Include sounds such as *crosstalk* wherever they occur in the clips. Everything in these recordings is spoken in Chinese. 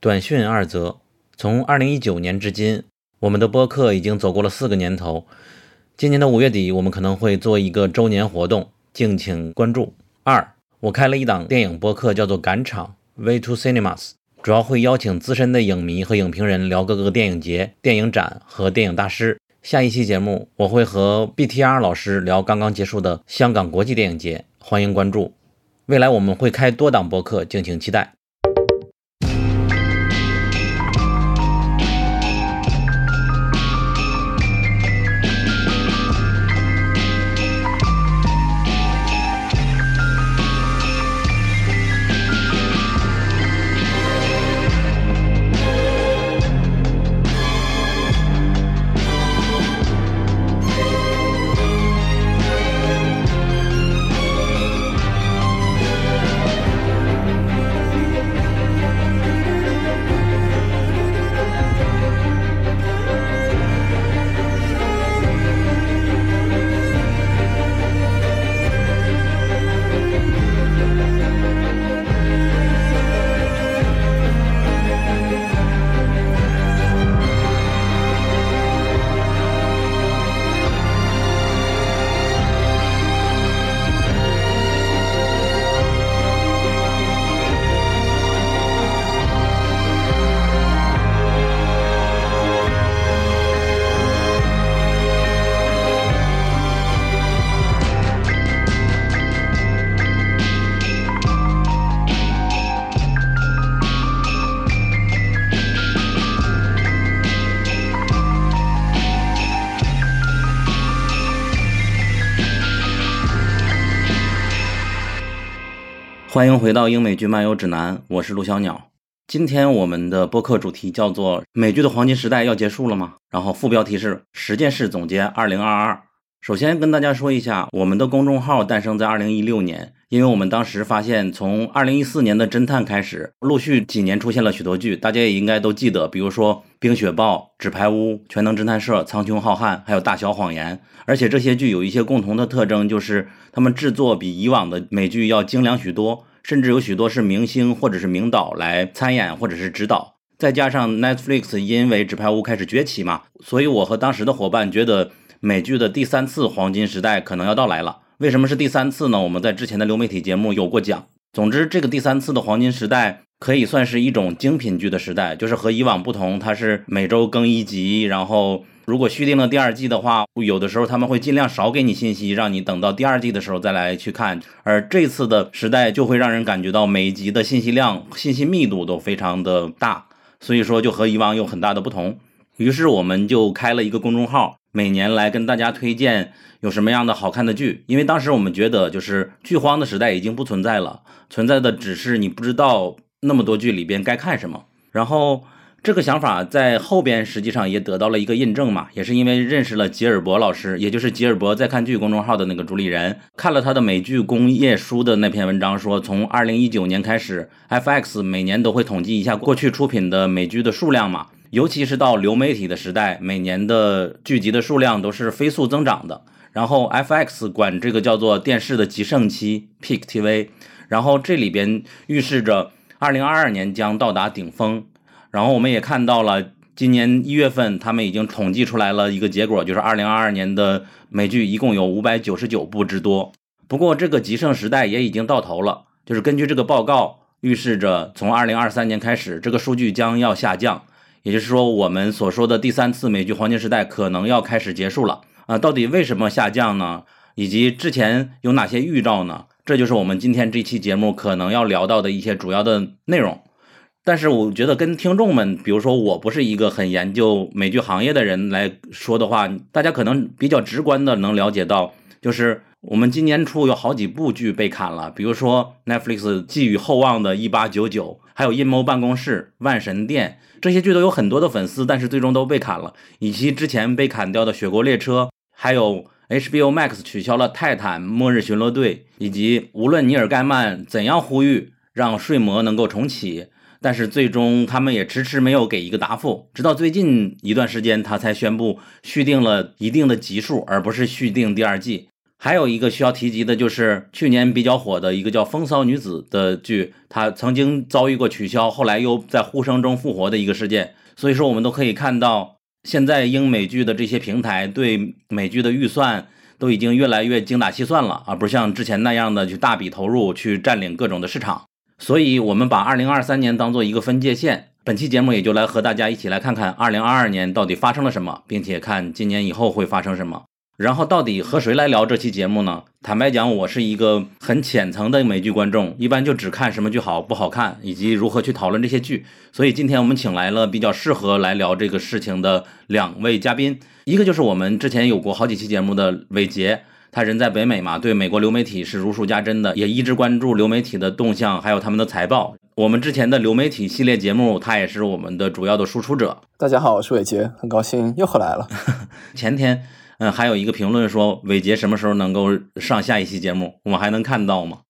短讯二则：从二零一九年至今，我们的播客已经走过了四个年头。今年的五月底，我们可能会做一个周年活动，敬请关注。二，我开了一档电影播客，叫做《赶场 Way to Cinemas》，主要会邀请资深的影迷和影评人聊各个电影节、电影展和电影大师。下一期节目，我会和 BTR 老师聊刚刚结束的香港国际电影节，欢迎关注。未来我们会开多档播客，敬请期待。到英美剧漫游指南，我是陆小鸟。今天我们的播客主题叫做“美剧的黄金时代要结束了吗？”然后副标题是“十件事总结二零二二”。首先跟大家说一下，我们的公众号诞生在二零一六年，因为我们当时发现，从二零一四年的侦探开始，陆续几年出现了许多剧，大家也应该都记得，比如说《冰雪暴》《纸牌屋》《全能侦探社》《苍穹浩瀚》，还有《大小谎言》。而且这些剧有一些共同的特征，就是他们制作比以往的美剧要精良许多。甚至有许多是明星或者是名导来参演或者是指导，再加上 Netflix 因为纸牌屋开始崛起嘛，所以我和当时的伙伴觉得美剧的第三次黄金时代可能要到来了。为什么是第三次呢？我们在之前的流媒体节目有过讲。总之，这个第三次的黄金时代可以算是一种精品剧的时代，就是和以往不同，它是每周更一集，然后。如果续订了第二季的话，有的时候他们会尽量少给你信息，让你等到第二季的时候再来去看。而这次的时代就会让人感觉到每一集的信息量、信息密度都非常的大，所以说就和以往有很大的不同。于是我们就开了一个公众号，每年来跟大家推荐有什么样的好看的剧。因为当时我们觉得，就是剧荒的时代已经不存在了，存在的只是你不知道那么多剧里边该看什么。然后。这个想法在后边实际上也得到了一个印证嘛，也是因为认识了吉尔伯老师，也就是吉尔伯在看剧公众号的那个主理人，看了他的美剧工业书的那篇文章，说从二零一九年开始，FX 每年都会统计一下过去出品的美剧的数量嘛，尤其是到流媒体的时代，每年的剧集的数量都是飞速增长的。然后 FX 管这个叫做电视的极盛期 （Peak TV），然后这里边预示着二零二二年将到达顶峰。然后我们也看到了，今年一月份他们已经统计出来了一个结果，就是二零二二年的美剧一共有五百九十九部之多。不过这个极盛时代也已经到头了，就是根据这个报告预示着，从二零二三年开始，这个数据将要下降，也就是说，我们所说的第三次美剧黄金时代可能要开始结束了啊！到底为什么下降呢？以及之前有哪些预兆呢？这就是我们今天这期节目可能要聊到的一些主要的内容。但是我觉得跟听众们，比如说我不是一个很研究美剧行业的人来说的话，大家可能比较直观的能了解到，就是我们今年初有好几部剧被砍了，比如说 Netflix 寄予厚望的《一八九九》，还有《阴谋办公室》《万神殿》这些剧都有很多的粉丝，但是最终都被砍了，以及之前被砍掉的《雪国列车》，还有 HBO Max 取消了《泰坦：末日巡逻队》，以及无论尼尔盖曼怎样呼吁让睡魔能够重启。但是最终他们也迟迟没有给一个答复，直到最近一段时间，他才宣布续订了一定的集数，而不是续订第二季。还有一个需要提及的就是去年比较火的一个叫《风骚女子》的剧，它曾经遭遇过取消，后来又在呼声中复活的一个事件。所以说，我们都可以看到，现在英美剧的这些平台对美剧的预算都已经越来越精打细算了，而不像之前那样的去大笔投入去占领各种的市场。所以，我们把二零二三年当做一个分界线。本期节目也就来和大家一起来看看二零二二年到底发生了什么，并且看今年以后会发生什么。然后到底和谁来聊这期节目呢？坦白讲，我是一个很浅层的美剧观众，一般就只看什么剧好不好看，以及如何去讨论这些剧。所以今天我们请来了比较适合来聊这个事情的两位嘉宾，一个就是我们之前有过好几期节目的伟杰，他人在北美嘛，对美国流媒体是如数家珍的，也一直关注流媒体的动向，还有他们的财报。我们之前的流媒体系列节目，他也是我们的主要的输出者。大家好，我是伟杰，很高兴又回来了。*laughs* 前天。嗯，还有一个评论说伟杰什么时候能够上下一期节目，我们还能看到吗？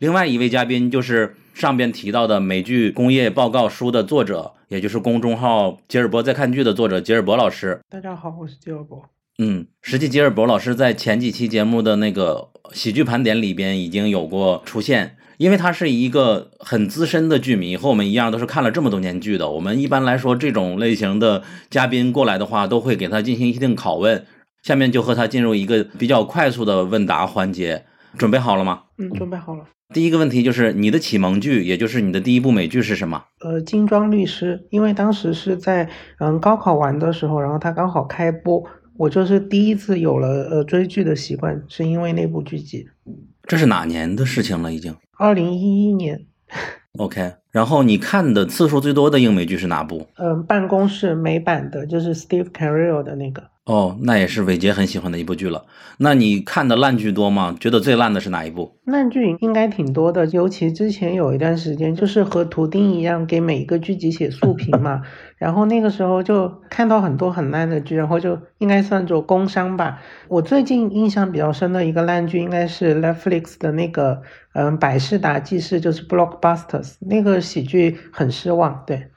另外一位嘉宾就是上边提到的美剧工业报告书的作者，也就是公众号吉尔伯在看剧的作者吉尔伯老师。大家好，我是吉尔伯。嗯，实际吉尔伯老师在前几期节目的那个喜剧盘点里边已经有过出现，因为他是一个很资深的剧迷，和我们一样都是看了这么多年剧的。我们一般来说这种类型的嘉宾过来的话，都会给他进行一定拷问。下面就和他进入一个比较快速的问答环节，准备好了吗？嗯，准备好了。第一个问题就是你的启蒙剧，也就是你的第一部美剧是什么？呃，精装律师，因为当时是在嗯高考完的时候，然后他刚好开播，我就是第一次有了呃追剧的习惯，是因为那部剧集。这是哪年的事情了？已经？二零一一年。OK，然后你看的次数最多的英美剧是哪部？嗯，办公室美版的，就是 Steve Carell 的那个。哦，那也是伟杰很喜欢的一部剧了。那你看的烂剧多吗？觉得最烂的是哪一部？烂剧应该挺多的，尤其之前有一段时间，就是和图钉一样给每一个剧集写速评嘛。然后那个时候就看到很多很烂的剧，然后就应该算作工伤吧。我最近印象比较深的一个烂剧，应该是 Netflix 的那个，嗯，《百事达记事》，就是 Blockbusters 那个喜剧，很失望。对。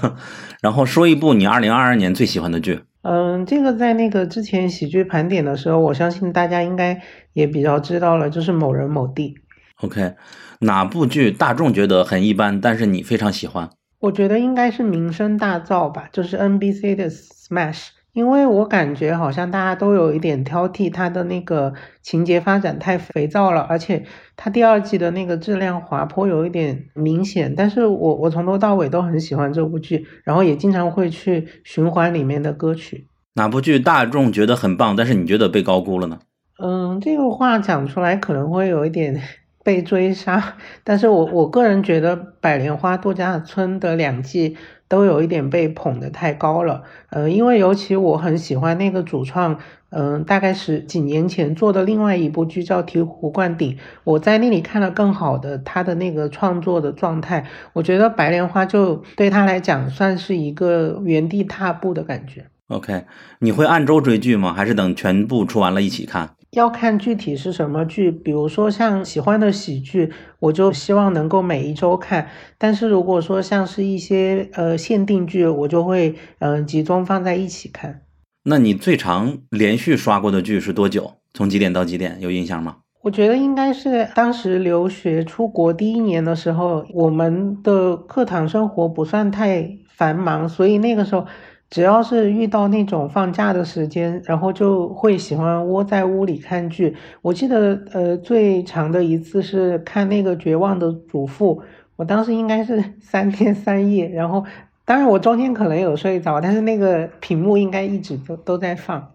*laughs* 然后说一部你二零二二年最喜欢的剧。嗯，这个在那个之前喜剧盘点的时候，我相信大家应该也比较知道了，就是某人某地。OK，哪部剧大众觉得很一般，但是你非常喜欢？我觉得应该是名声大噪吧，就是 NBC 的 Smash。因为我感觉好像大家都有一点挑剔它的那个情节发展太肥皂了，而且它第二季的那个质量滑坡有一点明显。但是我我从头到尾都很喜欢这部剧，然后也经常会去循环里面的歌曲。哪部剧大众觉得很棒，但是你觉得被高估了呢？嗯，这个话讲出来可能会有一点 *laughs* 被追杀，但是我我个人觉得《百莲花度假村》的两季。都有一点被捧得太高了，呃，因为尤其我很喜欢那个主创，嗯，大概是几年前做的另外一部剧叫《醍醐灌顶》，我在那里看了更好的他的那个创作的状态，我觉得《白莲花》就对他来讲算是一个原地踏步的感觉。OK，你会按周追剧吗？还是等全部出完了一起看？要看具体是什么剧，比如说像喜欢的喜剧，我就希望能够每一周看。但是如果说像是一些呃限定剧，我就会嗯集中放在一起看。那你最长连续刷过的剧是多久？从几点到几点？有印象吗？我觉得应该是当时留学出国第一年的时候，我们的课堂生活不算太繁忙，所以那个时候。只要是遇到那种放假的时间，然后就会喜欢窝在屋里看剧。我记得，呃，最长的一次是看那个《绝望的主妇》，我当时应该是 *laughs* 三天三夜。然后，当然我中间可能有睡着，但是那个屏幕应该一直都都在放。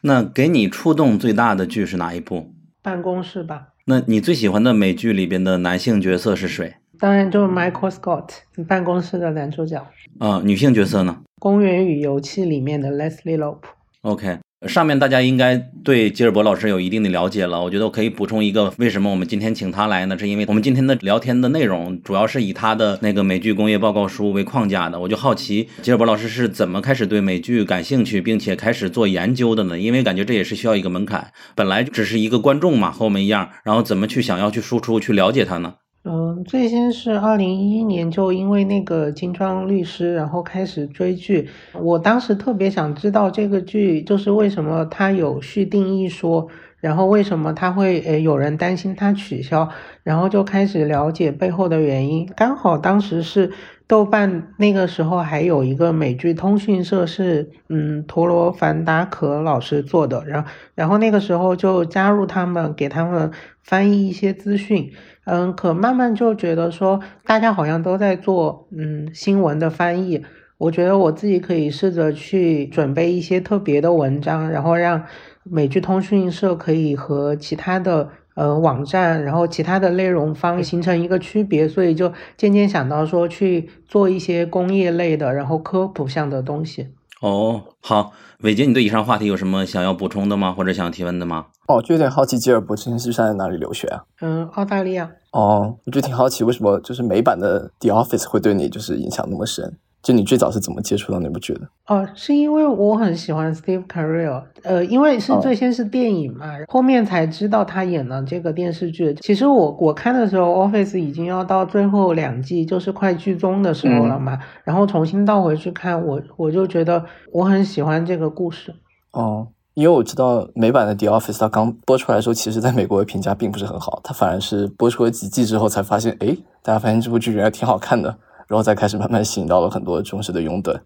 那给你触动最大的剧是哪一部？办公室吧。那你最喜欢的美剧里边的男性角色是谁？当然就是 Michael Scott，办公室的男主角。啊，女性角色呢？公园与游戏里面的 Leslie Lope。OK，上面大家应该对吉尔伯老师有一定的了解了。我觉得我可以补充一个，为什么我们今天请他来呢？是因为我们今天的聊天的内容主要是以他的那个美剧工业报告书为框架的。我就好奇吉尔伯老师是怎么开始对美剧感兴趣，并且开始做研究的呢？因为感觉这也是需要一个门槛，本来只是一个观众嘛，和我们一样，然后怎么去想要去输出去了解他呢？嗯，最先是二零一一年就因为那个金装律师，然后开始追剧。我当时特别想知道这个剧就是为什么它有续订一说，然后为什么他会呃有人担心他取消，然后就开始了解背后的原因。刚好当时是豆瓣那个时候还有一个美剧通讯社是嗯陀螺凡达可老师做的，然后然后那个时候就加入他们给他们翻译一些资讯。嗯，可慢慢就觉得说大家好像都在做嗯新闻的翻译。我觉得我自己可以试着去准备一些特别的文章，然后让美剧通讯社可以和其他的呃网站，然后其他的内容方形成一个区别，所以就渐渐想到说去做一些工业类的，然后科普向的东西。哦，好，伟杰，你对以上话题有什么想要补充的吗？或者想提问的吗？哦，就有点好奇，吉尔伯之前是在哪里留学啊？嗯，澳大利亚。哦，我就挺好奇，为什么就是美版的《The Office》会对你就是影响那么深？就你最早是怎么接触到那部剧的？哦，是因为我很喜欢 Steve Carell，呃，因为是最先是电影嘛，后面才知道他演了这个电视剧。其实我我看的时候，Office 已经要到最后两季，就是快剧终的时候了嘛。然后重新倒回去看，我我就觉得我很喜欢这个故事。哦，因为我知道美版的 The Office 它刚播出来的时候，其实在美国的评价并不是很好，它反而是播出了几季之后才发现，哎，大家发现这部剧原来挺好看的。然后再开始慢慢吸引到了很多忠实的拥趸。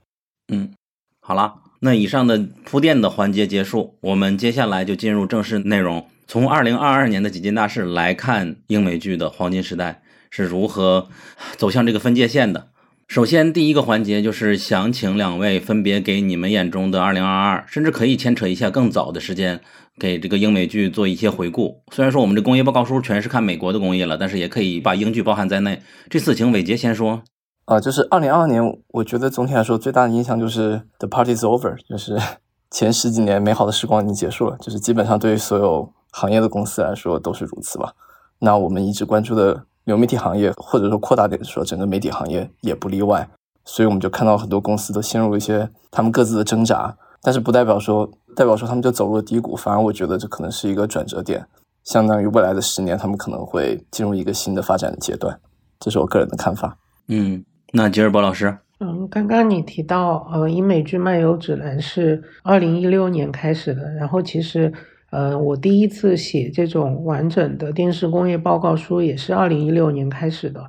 嗯，好了，那以上的铺垫的环节结束，我们接下来就进入正式内容。从二零二二年的几件大事来看，英美剧的黄金时代是如何走向这个分界线的。首先，第一个环节就是想请两位分别给你们眼中的二零二二，甚至可以牵扯一下更早的时间，给这个英美剧做一些回顾。虽然说我们这工业报告书全是看美国的工业了，但是也可以把英剧包含在内。这次请伟杰先说。啊，就是二零二二年，我觉得总体来说最大的印象就是 The Party's Over，就是 *laughs* 前十几年美好的时光已经结束了，就是基本上对于所有行业的公司来说都是如此吧。那我们一直关注的流媒体行业，或者说扩大点说，整个媒体行业也不例外。所以我们就看到很多公司都陷入一些他们各自的挣扎，但是不代表说代表说他们就走入了低谷，反而我觉得这可能是一个转折点，相当于未来的十年他们可能会进入一个新的发展的阶段。这是我个人的看法。嗯。那吉尔伯老师，嗯，刚刚你提到，呃，英美剧漫游指南是二零一六年开始的，然后其实，呃，我第一次写这种完整的电视工业报告书也是二零一六年开始的，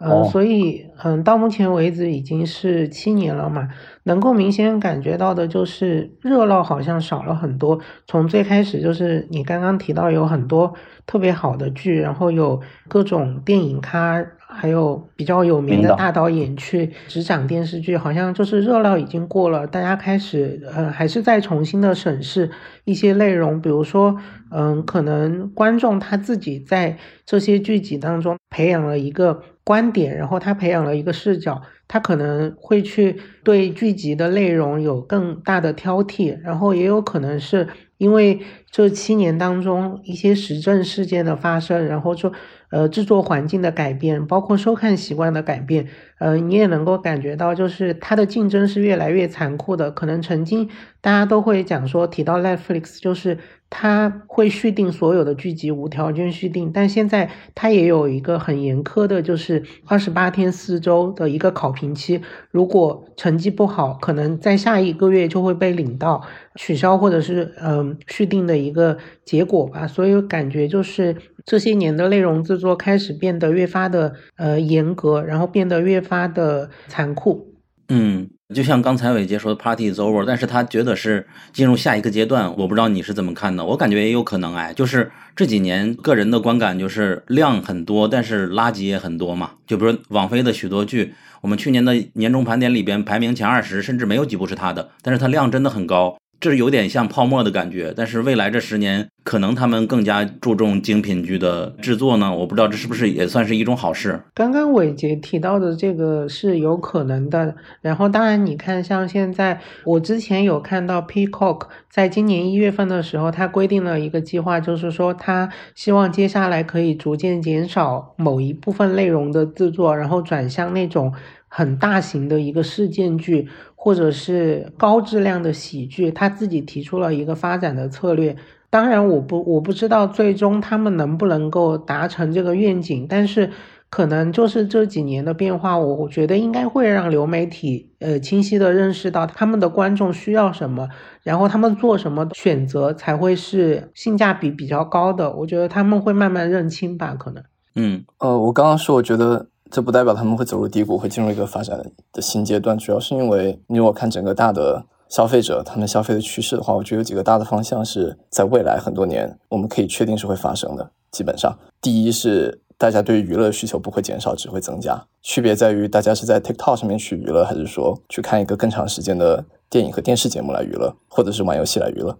呃，所以，嗯，到目前为止已经是七年了嘛，能够明显感觉到的就是热闹好像少了很多，从最开始就是你刚刚提到有很多特别好的剧，然后有各种电影咖。还有比较有名的大导演去执掌电视剧，好像就是热闹已经过了，大家开始呃还是在重新的审视一些内容，比如说嗯，可能观众他自己在这些剧集当中培养了一个观点，然后他培养了一个视角，他可能会去对剧集的内容有更大的挑剔，然后也有可能是因为这七年当中一些时政事件的发生，然后就。呃，制作环境的改变，包括收看习惯的改变，呃，你也能够感觉到，就是它的竞争是越来越残酷的。可能曾经大家都会讲说，提到 Netflix，就是它会续订所有的剧集，无条件续订，但现在它也有一个很严苛的，就是二十八天四周的一个考评期，如果成绩不好，可能在下一个月就会被领到取消或者是嗯续订的一个结果吧。所以感觉就是。这些年的内容制作开始变得越发的呃严格，然后变得越发的残酷。嗯，就像刚才伟杰说的，Party is over，但是他觉得是进入下一个阶段。我不知道你是怎么看的，我感觉也有可能哎，就是这几年个人的观感就是量很多，但是垃圾也很多嘛。就比如网飞的许多剧，我们去年的年终盘点里边排名前二十，甚至没有几部是他的，但是它量真的很高。这是有点像泡沫的感觉，但是未来这十年可能他们更加注重精品剧的制作呢。我不知道这是不是也算是一种好事。刚刚伟杰提到的这个是有可能的。然后当然你看，像现在我之前有看到 Peacock 在今年一月份的时候，他规定了一个计划，就是说他希望接下来可以逐渐减少某一部分内容的制作，然后转向那种很大型的一个事件剧。或者是高质量的喜剧，他自己提出了一个发展的策略。当然，我不我不知道最终他们能不能够达成这个愿景，但是可能就是这几年的变化，我我觉得应该会让流媒体呃清晰的认识到他们的观众需要什么，然后他们做什么选择才会是性价比比较高的。我觉得他们会慢慢认清吧，可能。嗯，呃，我刚刚说，我觉得这不代表他们会走入低谷，会进入一个发展的新阶段，主要是因为你如果看整个大的消费者他们消费的趋势的话，我觉得有几个大的方向是在未来很多年我们可以确定是会发生的。基本上，第一是大家对娱乐需求不会减少，只会增加，区别在于大家是在 TikTok 上面去娱乐，还是说去看一个更长时间的电影和电视节目来娱乐，或者是玩游戏来娱乐。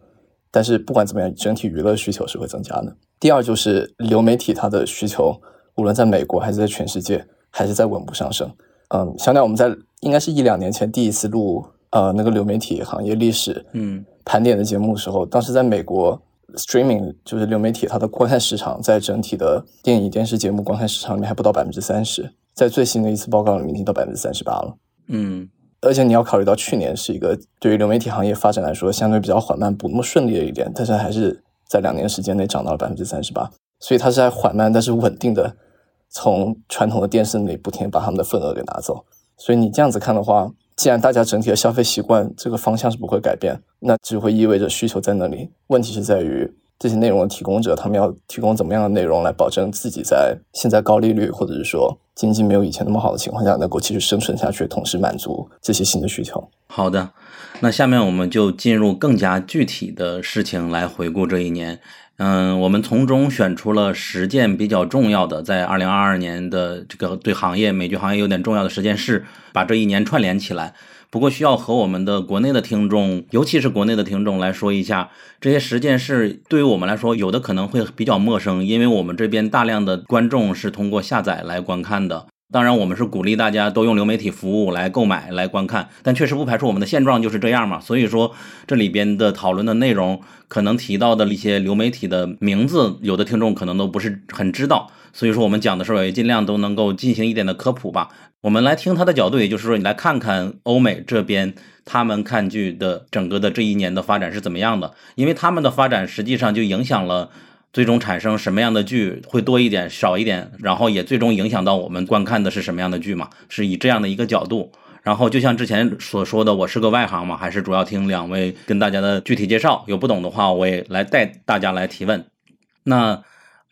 但是不管怎么样，整体娱乐需求是会增加的。第二就是流媒体它的需求，无论在美国还是在全世界，还是在稳步上升。嗯，想想我们在应该是一两年前第一次录呃那个流媒体行业历史嗯盘点的节目的时候，当时在美国 streaming 就是流媒体它的观看市场在整体的电影电视节目观看市场里面还不到百分之三十，在最新的一次报告里面已经到百分之三十八了。嗯而且你要考虑到去年是一个对于流媒体行业发展来说相对比较缓慢、不那么顺利的一点，但是还是在两年时间内涨到了百分之三十八，所以它是在缓慢但是稳定的从传统的电视里不停把他们的份额给拿走。所以你这样子看的话，既然大家整体的消费习惯这个方向是不会改变，那只会意味着需求在那里。问题是在于这些内容的提供者，他们要提供怎么样的内容来保证自己在现在高利率或者是说经济没有以前那么好的情况下，能够继续生存下去，同时满足这些新的需求。好的，那下面我们就进入更加具体的事情来回顾这一年。嗯，我们从中选出了十件比较重要的，在二零二二年的这个对行业美剧行业有点重要的十件事，把这一年串联起来。不过需要和我们的国内的听众，尤其是国内的听众来说一下，这些十件事对于我们来说，有的可能会比较陌生，因为我们这边大量的观众是通过下载来观看的。当然，我们是鼓励大家都用流媒体服务来购买来观看，但确实不排除我们的现状就是这样嘛。所以说，这里边的讨论的内容可能提到的一些流媒体的名字，有的听众可能都不是很知道。所以说，我们讲的时候也尽量都能够进行一点的科普吧。我们来听他的角度，也就是说，你来看看欧美这边他们看剧的整个的这一年的发展是怎么样的，因为他们的发展实际上就影响了。最终产生什么样的剧会多一点、少一点，然后也最终影响到我们观看的是什么样的剧嘛？是以这样的一个角度。然后就像之前所说的，我是个外行嘛，还是主要听两位跟大家的具体介绍。有不懂的话，我也来带大家来提问。那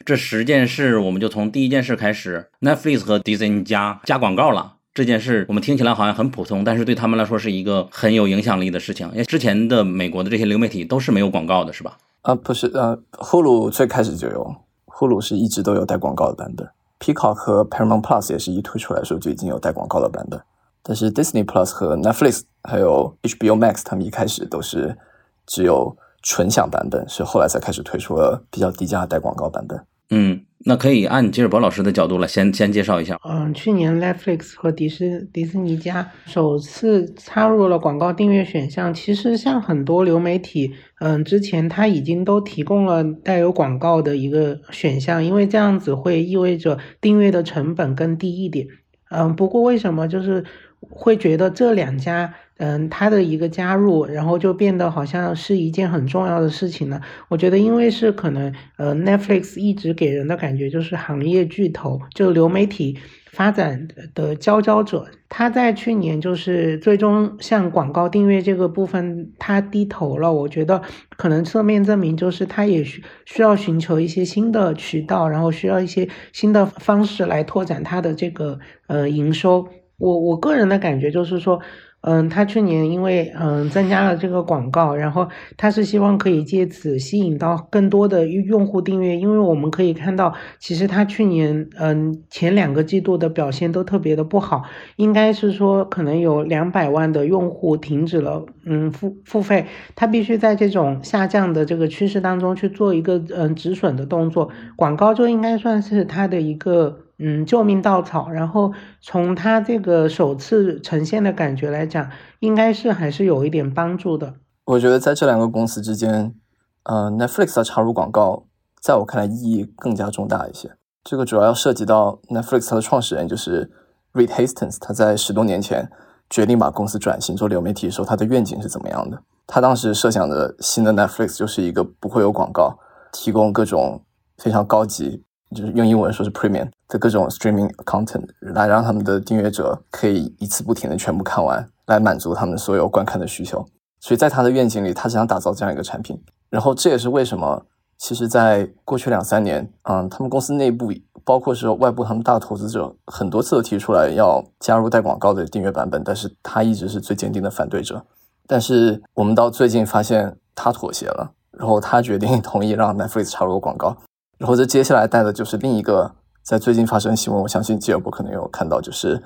这十件事，我们就从第一件事开始：Netflix 和 Disney 加加广告了。这件事我们听起来好像很普通，但是对他们来说是一个很有影响力的事情。因为之前的美国的这些流媒体都是没有广告的，是吧？啊，不是，呃，Hulu 最开始就有，Hulu 是一直都有带广告的版本，Peacock 和 Paramount Plus 也是一推出来的时候就已经有带广告的版本，但是 Disney Plus 和 Netflix 还有 HBO Max 他们一开始都是只有纯享版本，是后来才开始推出了比较低价带广告版本。嗯，那可以按吉尔伯老师的角度来先先介绍一下。嗯，去年 Netflix 和迪士迪士尼家首次插入了广告订阅选项。其实像很多流媒体，嗯，之前它已经都提供了带有广告的一个选项，因为这样子会意味着订阅的成本更低一点。嗯，不过为什么就是会觉得这两家？嗯，它的一个加入，然后就变得好像是一件很重要的事情呢。我觉得，因为是可能，呃，Netflix 一直给人的感觉就是行业巨头，就流媒体发展的佼佼者。他在去年就是最终向广告订阅这个部分，他低头了。我觉得可能侧面证明就是他也需需要寻求一些新的渠道，然后需要一些新的方式来拓展他的这个呃营收。我我个人的感觉就是说。嗯，他去年因为嗯增加了这个广告，然后他是希望可以借此吸引到更多的用户订阅，因为我们可以看到，其实他去年嗯前两个季度的表现都特别的不好，应该是说可能有两百万的用户停止了嗯付付费，他必须在这种下降的这个趋势当中去做一个嗯止损的动作，广告就应该算是他的一个。嗯，救命稻草。然后从他这个首次呈现的感觉来讲，应该是还是有一点帮助的。我觉得在这两个公司之间，呃，Netflix 的插入广告，在我看来意义更加重大一些。这个主要要涉及到 Netflix 的创始人就是 Reed Hastings，他在十多年前决定把公司转型做流媒体的时候，他的愿景是怎么样的？他当时设想的新的 Netflix 就是一个不会有广告，提供各种非常高级。就是用英文说是 premium 的各种 streaming content，来让他们的订阅者可以一次不停的全部看完，来满足他们所有观看的需求。所以在他的愿景里，他是想打造这样一个产品。然后这也是为什么，其实，在过去两三年，嗯，他们公司内部，包括是外部他们大投资者，很多次都提出来要加入带广告的订阅版本，但是他一直是最坚定的反对者。但是我们到最近发现他妥协了，然后他决定同意让 Netflix 插入广告。然后这接下来带的就是另一个在最近发生新闻，我相信吉尔伯可能有看到，就是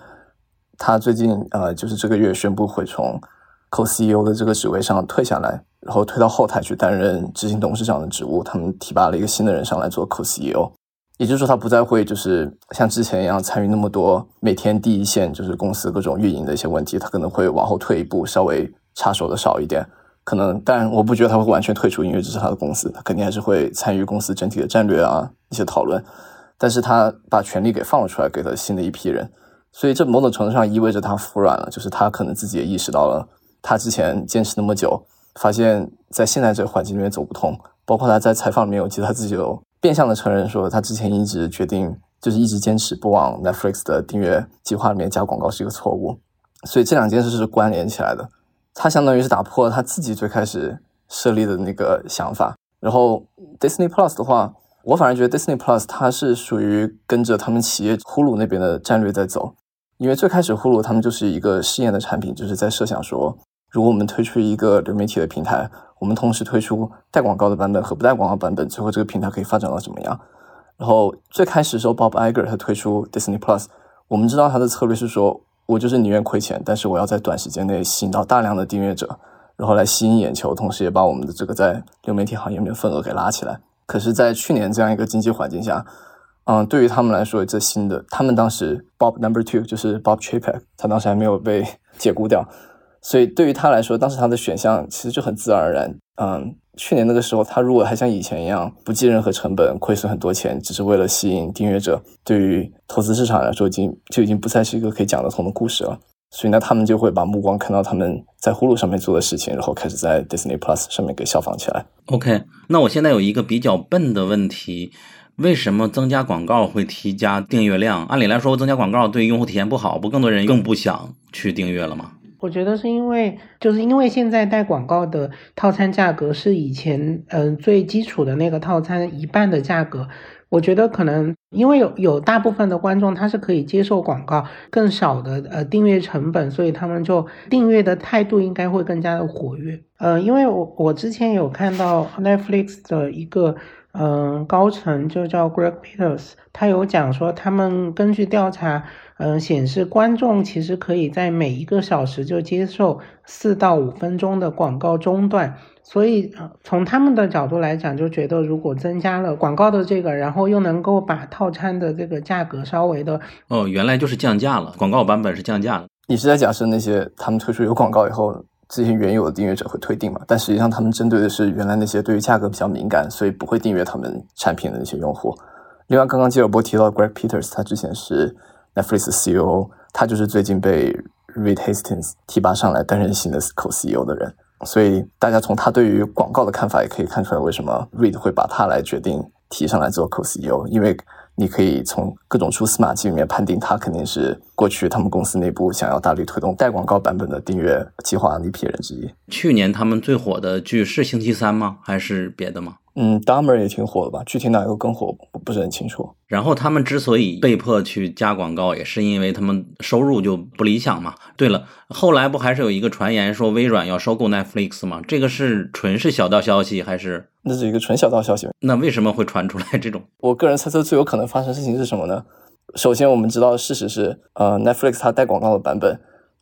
他最近呃，就是这个月宣布会从 Co-CEO 的这个职位上退下来，然后退到后台去担任执行董事长的职务。他们提拔了一个新的人上来做 Co-CEO，也就是说他不再会就是像之前一样参与那么多每天第一线就是公司各种运营的一些问题，他可能会往后退一步，稍微插手的少一点。可能，但我不觉得他会完全退出，因为这是他的公司，他肯定还是会参与公司整体的战略啊一些讨论。但是他把权力给放了出来，给了新的一批人，所以这某种程度上意味着他服软了，就是他可能自己也意识到了，他之前坚持那么久，发现在现在这个环境里面走不通。包括他在采访里面，我记得他自己有变相的承认说，他之前一直决定就是一直坚持不往 Netflix 的订阅计划里面加广告是一个错误。所以这两件事是关联起来的。他相当于是打破了他自己最开始设立的那个想法。然后 Disney Plus 的话，我反而觉得 Disney Plus 它是属于跟着他们企业呼噜那边的战略在走。因为最开始呼噜他们就是一个试验的产品，就是在设想说，如果我们推出一个流媒体的平台，我们同时推出带广告的版本和不带广告版本，最后这个平台可以发展到怎么样？然后最开始的时候，Bob Iger 他推出 Disney Plus，我们知道他的策略是说。我就是宁愿亏钱，但是我要在短时间内吸引到大量的订阅者，然后来吸引眼球，同时也把我们的这个在流媒体行业里面份额给拉起来。可是，在去年这样一个经济环境下，嗯，对于他们来说，这新的他们当时 Bob Number Two 就是 Bob Chapek，他当时还没有被解雇掉，所以对于他来说，当时他的选项其实就很自然而然，嗯。去年那个时候，他如果还像以前一样不计任何成本，亏损很多钱，只是为了吸引订阅者，对于投资市场来说，已经就已经不再是一个可以讲得通的故事了。所以呢，他们就会把目光看到他们在呼噜上面做的事情，然后开始在 Disney Plus 上面给效仿起来。OK，那我现在有一个比较笨的问题：为什么增加广告会提加订阅量？按理来说，增加广告对用户体验不好，不更多人更不想去订阅了吗？我觉得是因为，就是因为现在带广告的套餐价格是以前嗯最基础的那个套餐一半的价格。我觉得可能因为有有大部分的观众他是可以接受广告更少的呃订阅成本，所以他们就订阅的态度应该会更加的活跃。呃，因为我我之前有看到 Netflix 的一个嗯高层就叫 Greg Peters，他有讲说他们根据调查。嗯，显示观众其实可以在每一个小时就接受四到五分钟的广告中断，所以从他们的角度来讲，就觉得如果增加了广告的这个，然后又能够把套餐的这个价格稍微的哦，原来就是降价了，广告版本是降价了。你是在假设那些他们推出有广告以后，这些原有的订阅者会退订嘛？但实际上他们针对的是原来那些对于价格比较敏感，所以不会订阅他们产品的那些用户。另外，刚刚吉尔波提到 Greg Peters，他之前是。Netflix CEO，他就是最近被 Reed Hastings 提拔上来担任新的 Co-CEO 的人，所以大家从他对于广告的看法也可以看出来，为什么 Reed 会把他来决定提上来做 Co-CEO，因为你可以从各种蛛丝马迹里面判定，他肯定是过去他们公司内部想要大力推动带广告版本的订阅计划的一批人之一。去年他们最火的剧是《星期三》吗？还是别的吗？嗯，Dumber 也挺火的吧？具体哪个更火，我不是很清楚。然后他们之所以被迫去加广告，也是因为他们收入就不理想嘛。对了，后来不还是有一个传言说微软要收购 Netflix 吗？这个是纯是小道消息还是？那是一个纯小道消息。那为什么会传出来这种？我个人猜测最有可能发生事情是什么呢？首先，我们知道事实是，呃，Netflix 它带广告的版本，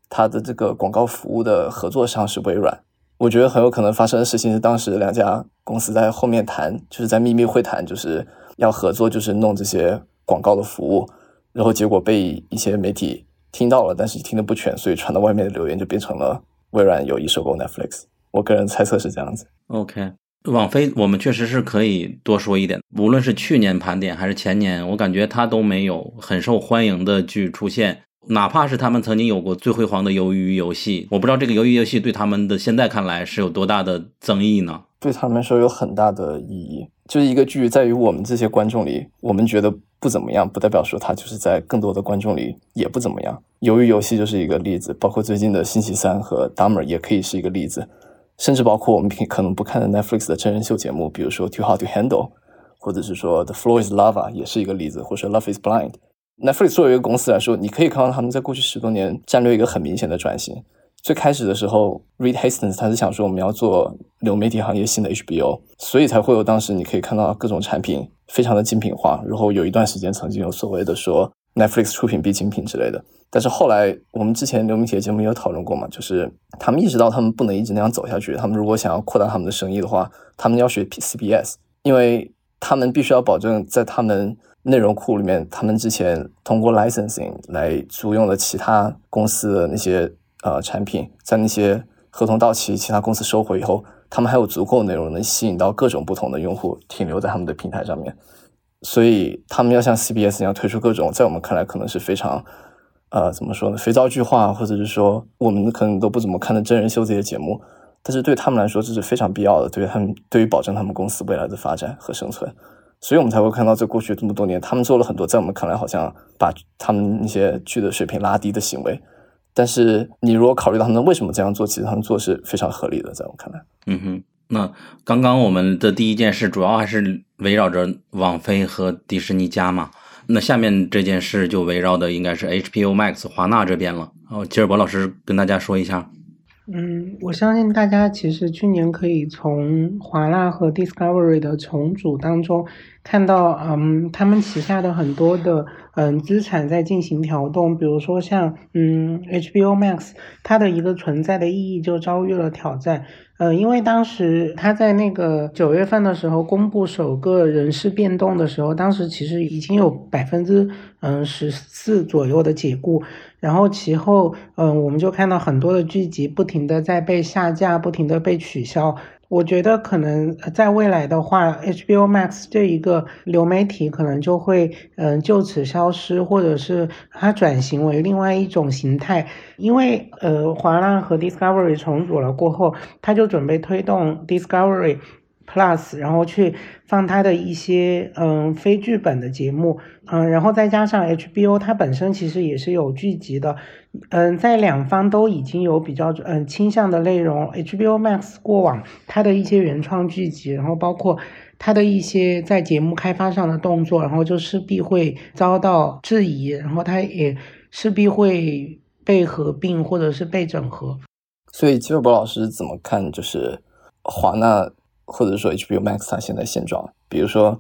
它的这个广告服务的合作商是微软。我觉得很有可能发生的事情是，当时两家公司在后面谈，就是在秘密会谈，就是要合作，就是弄这些广告的服务，然后结果被一些媒体听到了，但是听的不全，所以传到外面的留言就变成了微软有意收购 Netflix。我个人猜测是这样子。OK，网飞我们确实是可以多说一点，无论是去年盘点还是前年，我感觉它都没有很受欢迎的剧出现。哪怕是他们曾经有过最辉煌的鱿鱼游戏，我不知道这个鱿鱼游戏对他们的现在看来是有多大的争议呢？对他们来说有很大的意义。就是一个剧在于我们这些观众里，我们觉得不怎么样，不代表说它就是在更多的观众里也不怎么样。鱿鱼游戏就是一个例子，包括最近的星期三和 Dumber 也可以是一个例子，甚至包括我们平可能不看的 Netflix 的真人秀节目，比如说 Too Hot to Handle，或者是说 The Floor is Lava 也是一个例子，或者说 Love is Blind。Netflix 作为一个公司来说，你可以看到他们在过去十多年战略一个很明显的转型。最开始的时候，Reed Hastings 他是想说我们要做流媒体行业新的 HBO，所以才会有当时你可以看到各种产品非常的精品化。然后有一段时间曾经有所谓的说 Netflix 出品必精品之类的。但是后来我们之前流媒体的节目也有讨论过嘛，就是他们意识到他们不能一直那样走下去，他们如果想要扩大他们的生意的话，他们要学 CBS，因为他们必须要保证在他们内容库里面，他们之前通过 licensing 来租用了其他公司的那些。呃，产品在那些合同到期，其他公司收回以后，他们还有足够内容能吸引到各种不同的用户停留在他们的平台上面。所以，他们要像 CBS 一样推出各种，在我们看来可能是非常呃，怎么说呢，肥皂剧化，或者是说我们可能都不怎么看的真人秀这些节目。但是对他们来说，这是非常必要的，对于他们，对于保证他们公司未来的发展和生存。所以我们才会看到，这过去这么多年，他们做了很多在我们看来好像把他们那些剧的水平拉低的行为。但是你如果考虑到他们为什么这样做，其实他们做是非常合理的，在我看来。嗯哼，那刚刚我们的第一件事主要还是围绕着网飞和迪士尼加嘛，那下面这件事就围绕的应该是 HBO Max 华纳这边了。哦，吉尔伯老师跟大家说一下。嗯，我相信大家其实去年可以从华纳和 Discovery 的重组当中看到，嗯，他们旗下的很多的嗯资产在进行调动，比如说像嗯 HBO Max，它的一个存在的意义就遭遇了挑战。呃，因为当时他在那个九月份的时候公布首个人事变动的时候，当时其实已经有百分之嗯十四左右的解雇，然后其后嗯我们就看到很多的剧集不停的在被下架，不停的被取消。我觉得可能在未来的话，HBO Max 这一个流媒体可能就会嗯就此消失，或者是它转型为另外一种形态。因为呃华纳和 Discovery 重组了过后，它就准备推动 Discovery Plus，然后去放它的一些嗯非剧本的节目，嗯，然后再加上 HBO 它本身其实也是有剧集的。嗯，在两方都已经有比较嗯倾向的内容，HBO Max 过往它的一些原创剧集，然后包括它的一些在节目开发上的动作，然后就势必会遭到质疑，然后它也势必会被合并或者是被整合。所以，吉尔伯老师怎么看？就是华纳或者说 HBO Max 它现在现状？比如说，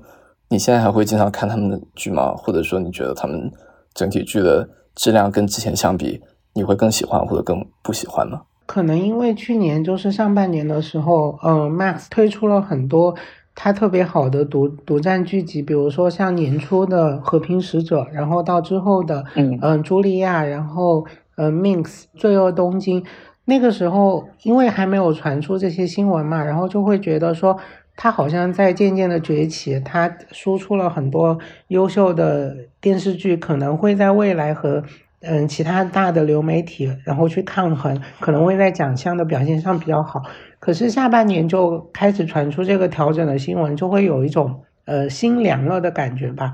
你现在还会经常看他们的剧吗？或者说，你觉得他们整体剧的？质量跟之前相比，你会更喜欢或者更不喜欢吗？可能因为去年就是上半年的时候，嗯，Max 推出了很多它特别好的独独占剧集，比如说像年初的《和平使者》，然后到之后的，嗯嗯，茱莉亚，然后嗯，Minx 罪恶东京，那个时候因为还没有传出这些新闻嘛，然后就会觉得说。它好像在渐渐的崛起，它输出了很多优秀的电视剧，可能会在未来和嗯其他大的流媒体然后去抗衡，可能会在奖项的表现上比较好。可是下半年就开始传出这个调整的新闻，就会有一种呃心凉了的感觉吧。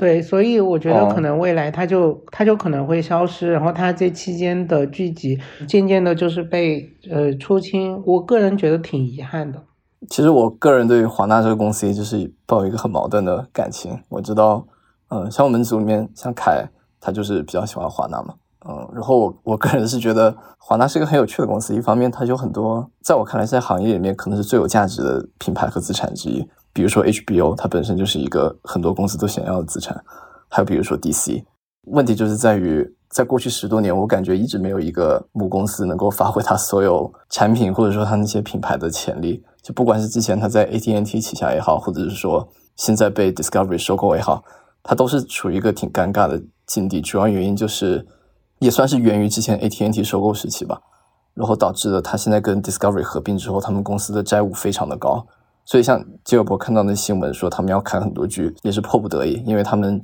对，所以我觉得可能未来它就它就可能会消失，然后它这期间的剧集渐渐的就是被呃出清，我个人觉得挺遗憾的。其实我个人对于华纳这个公司，就是抱有一个很矛盾的感情。我知道，嗯，像我们组里面，像凯，他就是比较喜欢华纳嘛，嗯，然后我我个人是觉得华纳是一个很有趣的公司。一方面，它有很多在我看来，在行业里面可能是最有价值的品牌和资产之一。比如说 HBO，它本身就是一个很多公司都想要的资产。还有比如说 DC，问题就是在于。在过去十多年，我感觉一直没有一个母公司能够发挥它所有产品或者说它那些品牌的潜力。就不管是之前它在 AT&T 旗下也好，或者是说现在被 Discovery 收购也好，它都是处于一个挺尴尬的境地。主要原因就是也算是源于之前 AT&T 收购时期吧，然后导致了它现在跟 Discovery 合并之后，他们公司的债务非常的高。所以像吉尔伯看到那新闻说他们要砍很多剧，也是迫不得已，因为他们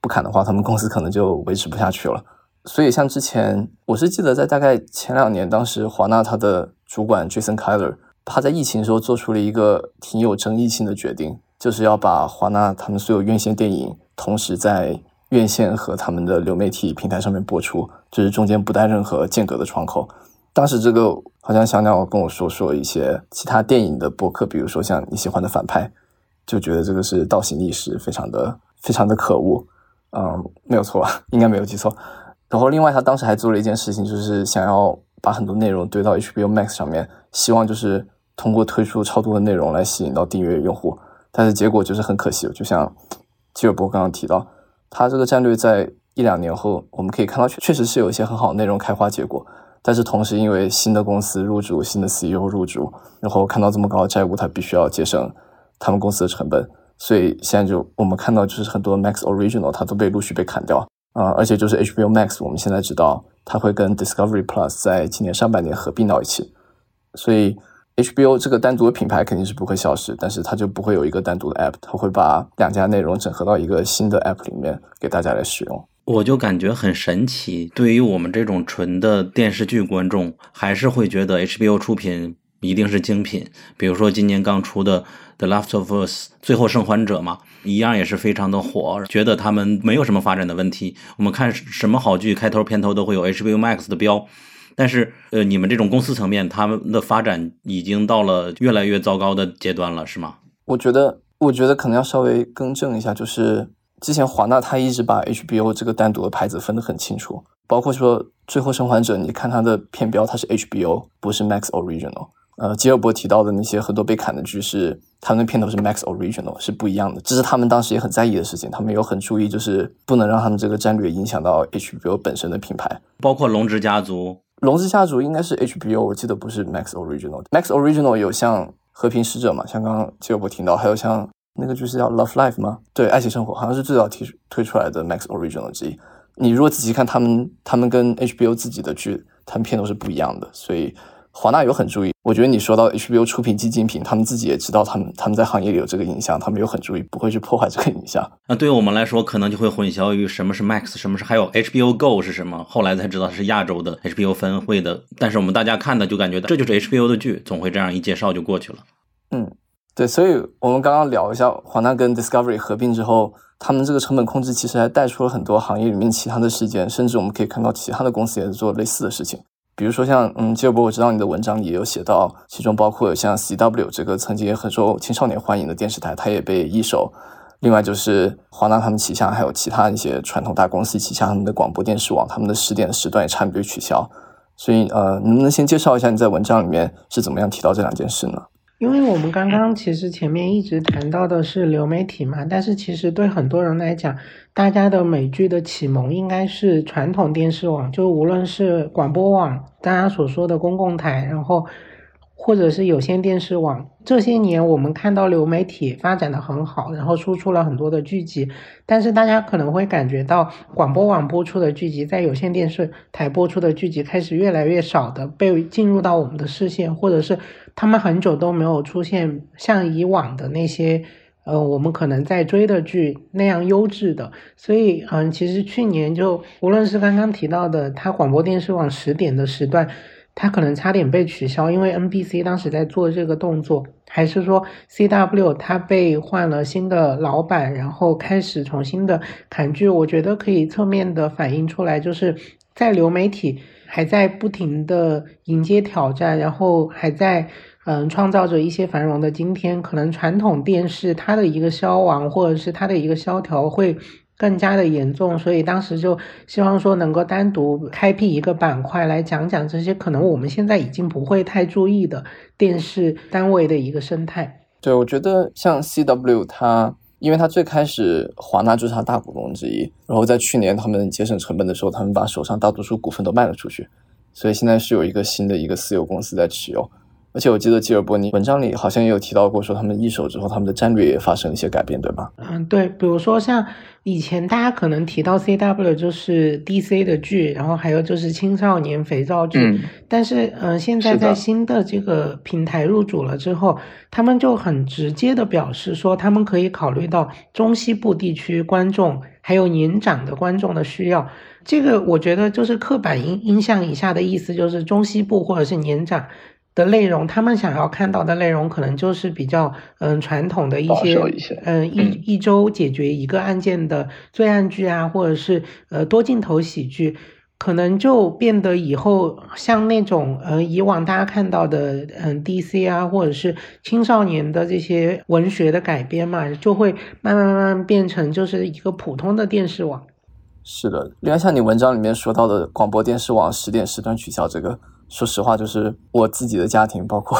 不砍的话，他们公司可能就维持不下去了。所以，像之前，我是记得在大概前两年，当时华纳他的主管 Jason Keller，他在疫情时候做出了一个挺有争议性的决定，就是要把华纳他们所有院线电影同时在院线和他们的流媒体平台上面播出，就是中间不带任何间隔的窗口。当时这个好像小鸟跟我说说一些其他电影的播客，比如说像你喜欢的反派，就觉得这个是倒行逆施，非常的非常的可恶。嗯，没有错，应该没有记错。然后另外他当时还做了一件事情，就是想要把很多内容堆到 HBO Max 上面，希望就是。通过推出超多的内容来吸引到订阅用户，但是结果就是很可惜。就像基尔伯刚刚提到，他这个战略在一两年后，我们可以看到确确实是有一些很好的内容开花结果。但是同时，因为新的公司入驻，新的 CEO 入驻，然后看到这么高的债务，他必须要节省他们公司的成本，所以现在就我们看到就是很多 Max Original 它都被陆续被砍掉啊，而且就是 HBO Max，我们现在知道它会跟 Discovery Plus 在今年上半年合并到一起，所以。HBO 这个单独的品牌肯定是不会消失，但是它就不会有一个单独的 App，它会把两家内容整合到一个新的 App 里面给大家来使用。我就感觉很神奇，对于我们这种纯的电视剧观众，还是会觉得 HBO 出品一定是精品。比如说今年刚出的《The Last of Us》最后生还者嘛，一样也是非常的火，觉得他们没有什么发展的问题。我们看什么好剧，开头片头都会有 HBO Max 的标。但是，呃，你们这种公司层面，他们的发展已经到了越来越糟糕的阶段了，是吗？我觉得，我觉得可能要稍微更正一下，就是之前华纳他一直把 HBO 这个单独的牌子分得很清楚，包括说《最后生还者》，你看它的片标，它是 HBO，不是 Max Original。呃，吉尔伯提到的那些很多被砍的剧是，他们的片头是 Max Original，是不一样的。这是他们当时也很在意的事情，他们有很注意，就是不能让他们这个战略影响到 HBO 本身的品牌，包括《龙之家族》。龙之家族应该是 HBO，我记得不是 Max Original。Max Original 有像和平使者嘛，像刚刚吉尔伯提到，还有像那个就是叫 Love Life 吗？对，爱情生活好像是最早提推出来的 Max Original 之一。你如果仔细看他们，他们跟 HBO 自己的剧，他们片都是不一样的，所以。华纳有很注意，我觉得你说到 HBO 出品激进品，他们自己也知道，他们他们在行业里有这个影响，他们有很注意，不会去破坏这个影响。那对于我们来说，可能就会混淆于什么是 Max，什么是还有 HBO Go 是什么，后来才知道是亚洲的 HBO 分会的。但是我们大家看的就感觉这就是 HBO 的剧，总会这样一介绍就过去了。嗯，对，所以我们刚刚聊一下华纳跟 Discovery 合并之后，他们这个成本控制其实还带出了很多行业里面其他的事件，甚至我们可以看到其他的公司也在做类似的事情。比如说像嗯，吉尔伯，我知道你的文章里也有写到，其中包括像 CW 这个曾经也很受青少年欢迎的电视台，它也被一手。另外就是华纳他们旗下还有其他一些传统大公司旗下他们的广播电视网，他们的十点时段也差不多取消。所以呃，能不能先介绍一下你在文章里面是怎么样提到这两件事呢？因为我们刚刚其实前面一直谈到的是流媒体嘛，但是其实对很多人来讲，大家的美剧的启蒙应该是传统电视网，就无论是广播网，大家所说的公共台，然后。或者是有线电视网，这些年我们看到流媒体发展的很好，然后输出了很多的剧集，但是大家可能会感觉到广播网播出的剧集，在有线电视台播出的剧集开始越来越少的被进入到我们的视线，或者是他们很久都没有出现像以往的那些，呃，我们可能在追的剧那样优质的，所以，嗯，其实去年就无论是刚刚提到的，它广播电视网十点的时段。它可能差点被取消，因为 NBC 当时在做这个动作，还是说 CW 它被换了新的老板，然后开始重新的砍剧？我觉得可以侧面的反映出来，就是在流媒体还在不停的迎接挑战，然后还在嗯创造着一些繁荣的今天，可能传统电视它的一个消亡或者是它的一个萧条会。更加的严重，所以当时就希望说能够单独开辟一个板块来讲讲这些可能我们现在已经不会太注意的电视单位的一个生态。对，我觉得像 CW 它，因为它最开始华纳就是它大股东之一，然后在去年他们节省成本的时候，他们把手上大多数股份都卖了出去，所以现在是有一个新的一个私有公司在持有。而且我记得吉尔伯尼文章里好像也有提到过，说他们一手之后，他们的战略也发生了一些改变，对吧？嗯，对，比如说像以前大家可能提到 CW 就是 DC 的剧，然后还有就是青少年肥皂剧，但是嗯，现在在新的这个平台入主了之后，他们就很直接的表示说，他们可以考虑到中西部地区观众还有年长的观众的需要。这个我觉得就是刻板印印象以下的意思，就是中西部或者是年长。的内容，他们想要看到的内容可能就是比较嗯传统的一些嗯一一周解决一个案件的罪案剧啊，或者是呃多镜头喜剧。可能就变得以后像那种呃以往大家看到的嗯 DC 啊，或者是青少年的这些文学的改编嘛，就会慢慢慢慢变成就是一个普通的电视网。是的，另外像你文章里面说到的广播电视网十点时段取消这个，说实话就是我自己的家庭，包括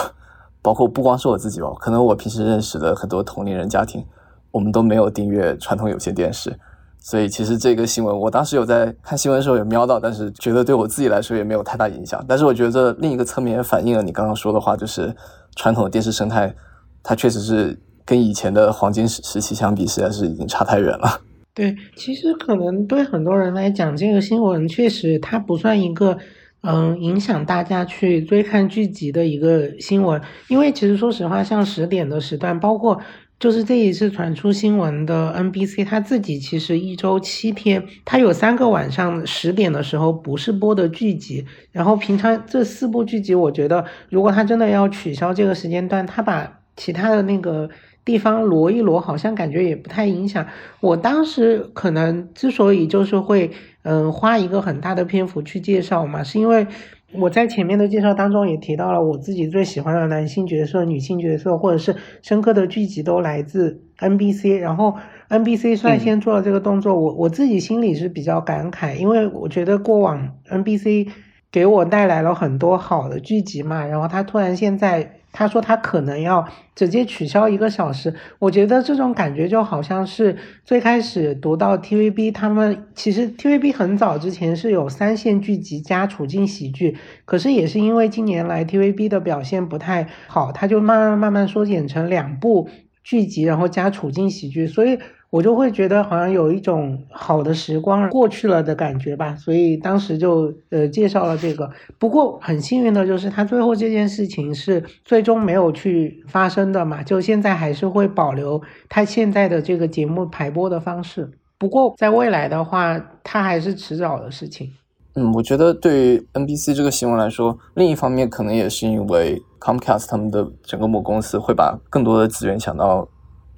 包括不光是我自己吧，可能我平时认识的很多同龄人家庭，我们都没有订阅传统有线电视。所以其实这个新闻，我当时有在看新闻的时候有瞄到，但是觉得对我自己来说也没有太大影响。但是我觉得另一个侧面也反映了你刚刚说的话，就是传统的电视生态，它确实是跟以前的黄金时时期相比，实在是已经差太远了。对，其实可能对很多人来讲，这个新闻确实它不算一个嗯影响大家去追看剧集的一个新闻，因为其实说实话，像十点的时段，包括。就是这一次传出新闻的 NBC，他自己其实一周七天，他有三个晚上十点的时候不是播的剧集，然后平常这四部剧集，我觉得如果他真的要取消这个时间段，他把其他的那个地方挪一挪，好像感觉也不太影响。我当时可能之所以就是会嗯花一个很大的篇幅去介绍嘛，是因为。我在前面的介绍当中也提到了我自己最喜欢的男性角色、女性角色，或者是深刻的剧集都来自 NBC。然后 NBC 率先做了这个动作，我我自己心里是比较感慨，因为我觉得过往 NBC 给我带来了很多好的剧集嘛，然后他突然现在。他说他可能要直接取消一个小时，我觉得这种感觉就好像是最开始读到 TVB，他们其实 TVB 很早之前是有三线剧集加处境喜剧，可是也是因为近年来 TVB 的表现不太好，他就慢慢慢慢缩减成两部剧集，然后加处境喜剧，所以。我就会觉得好像有一种好的时光过去了的感觉吧，所以当时就呃介绍了这个。不过很幸运的就是他最后这件事情是最终没有去发生的嘛，就现在还是会保留他现在的这个节目排播的方式。不过在未来的话，它还是迟早的事情。嗯，我觉得对于 NBC 这个新闻来说，另一方面可能也是因为 Comcast 他们的整个母公司会把更多的资源想到。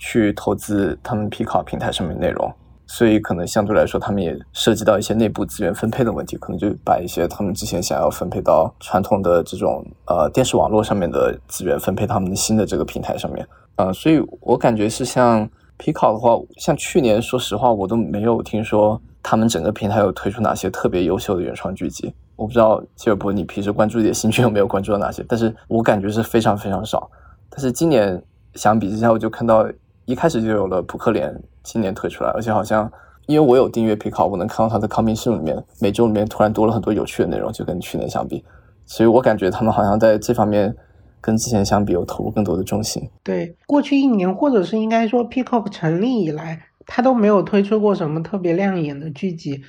去投资他们皮卡平台上面内容，所以可能相对来说，他们也涉及到一些内部资源分配的问题，可能就把一些他们之前想要分配到传统的这种呃电视网络上面的资源分配他们的新的这个平台上面。呃，所以我感觉是像皮卡的话，像去年，说实话，我都没有听说他们整个平台有推出哪些特别优秀的原创剧集。我不知道吉尔伯，你平时关注一点新剧有没有关注到哪些？但是我感觉是非常非常少。但是今年相比之下，我就看到。一开始就有了扑克脸，今年推出来，而且好像因为我有订阅 p i c o，我能看到它的 coming soon 里面，每周里面突然多了很多有趣的内容，就跟去年相比，所以我感觉他们好像在这方面跟之前相比有投入更多的重心。对，过去一年或者是应该说 Pico 成立以来，他都没有推出过什么特别亮眼的剧集。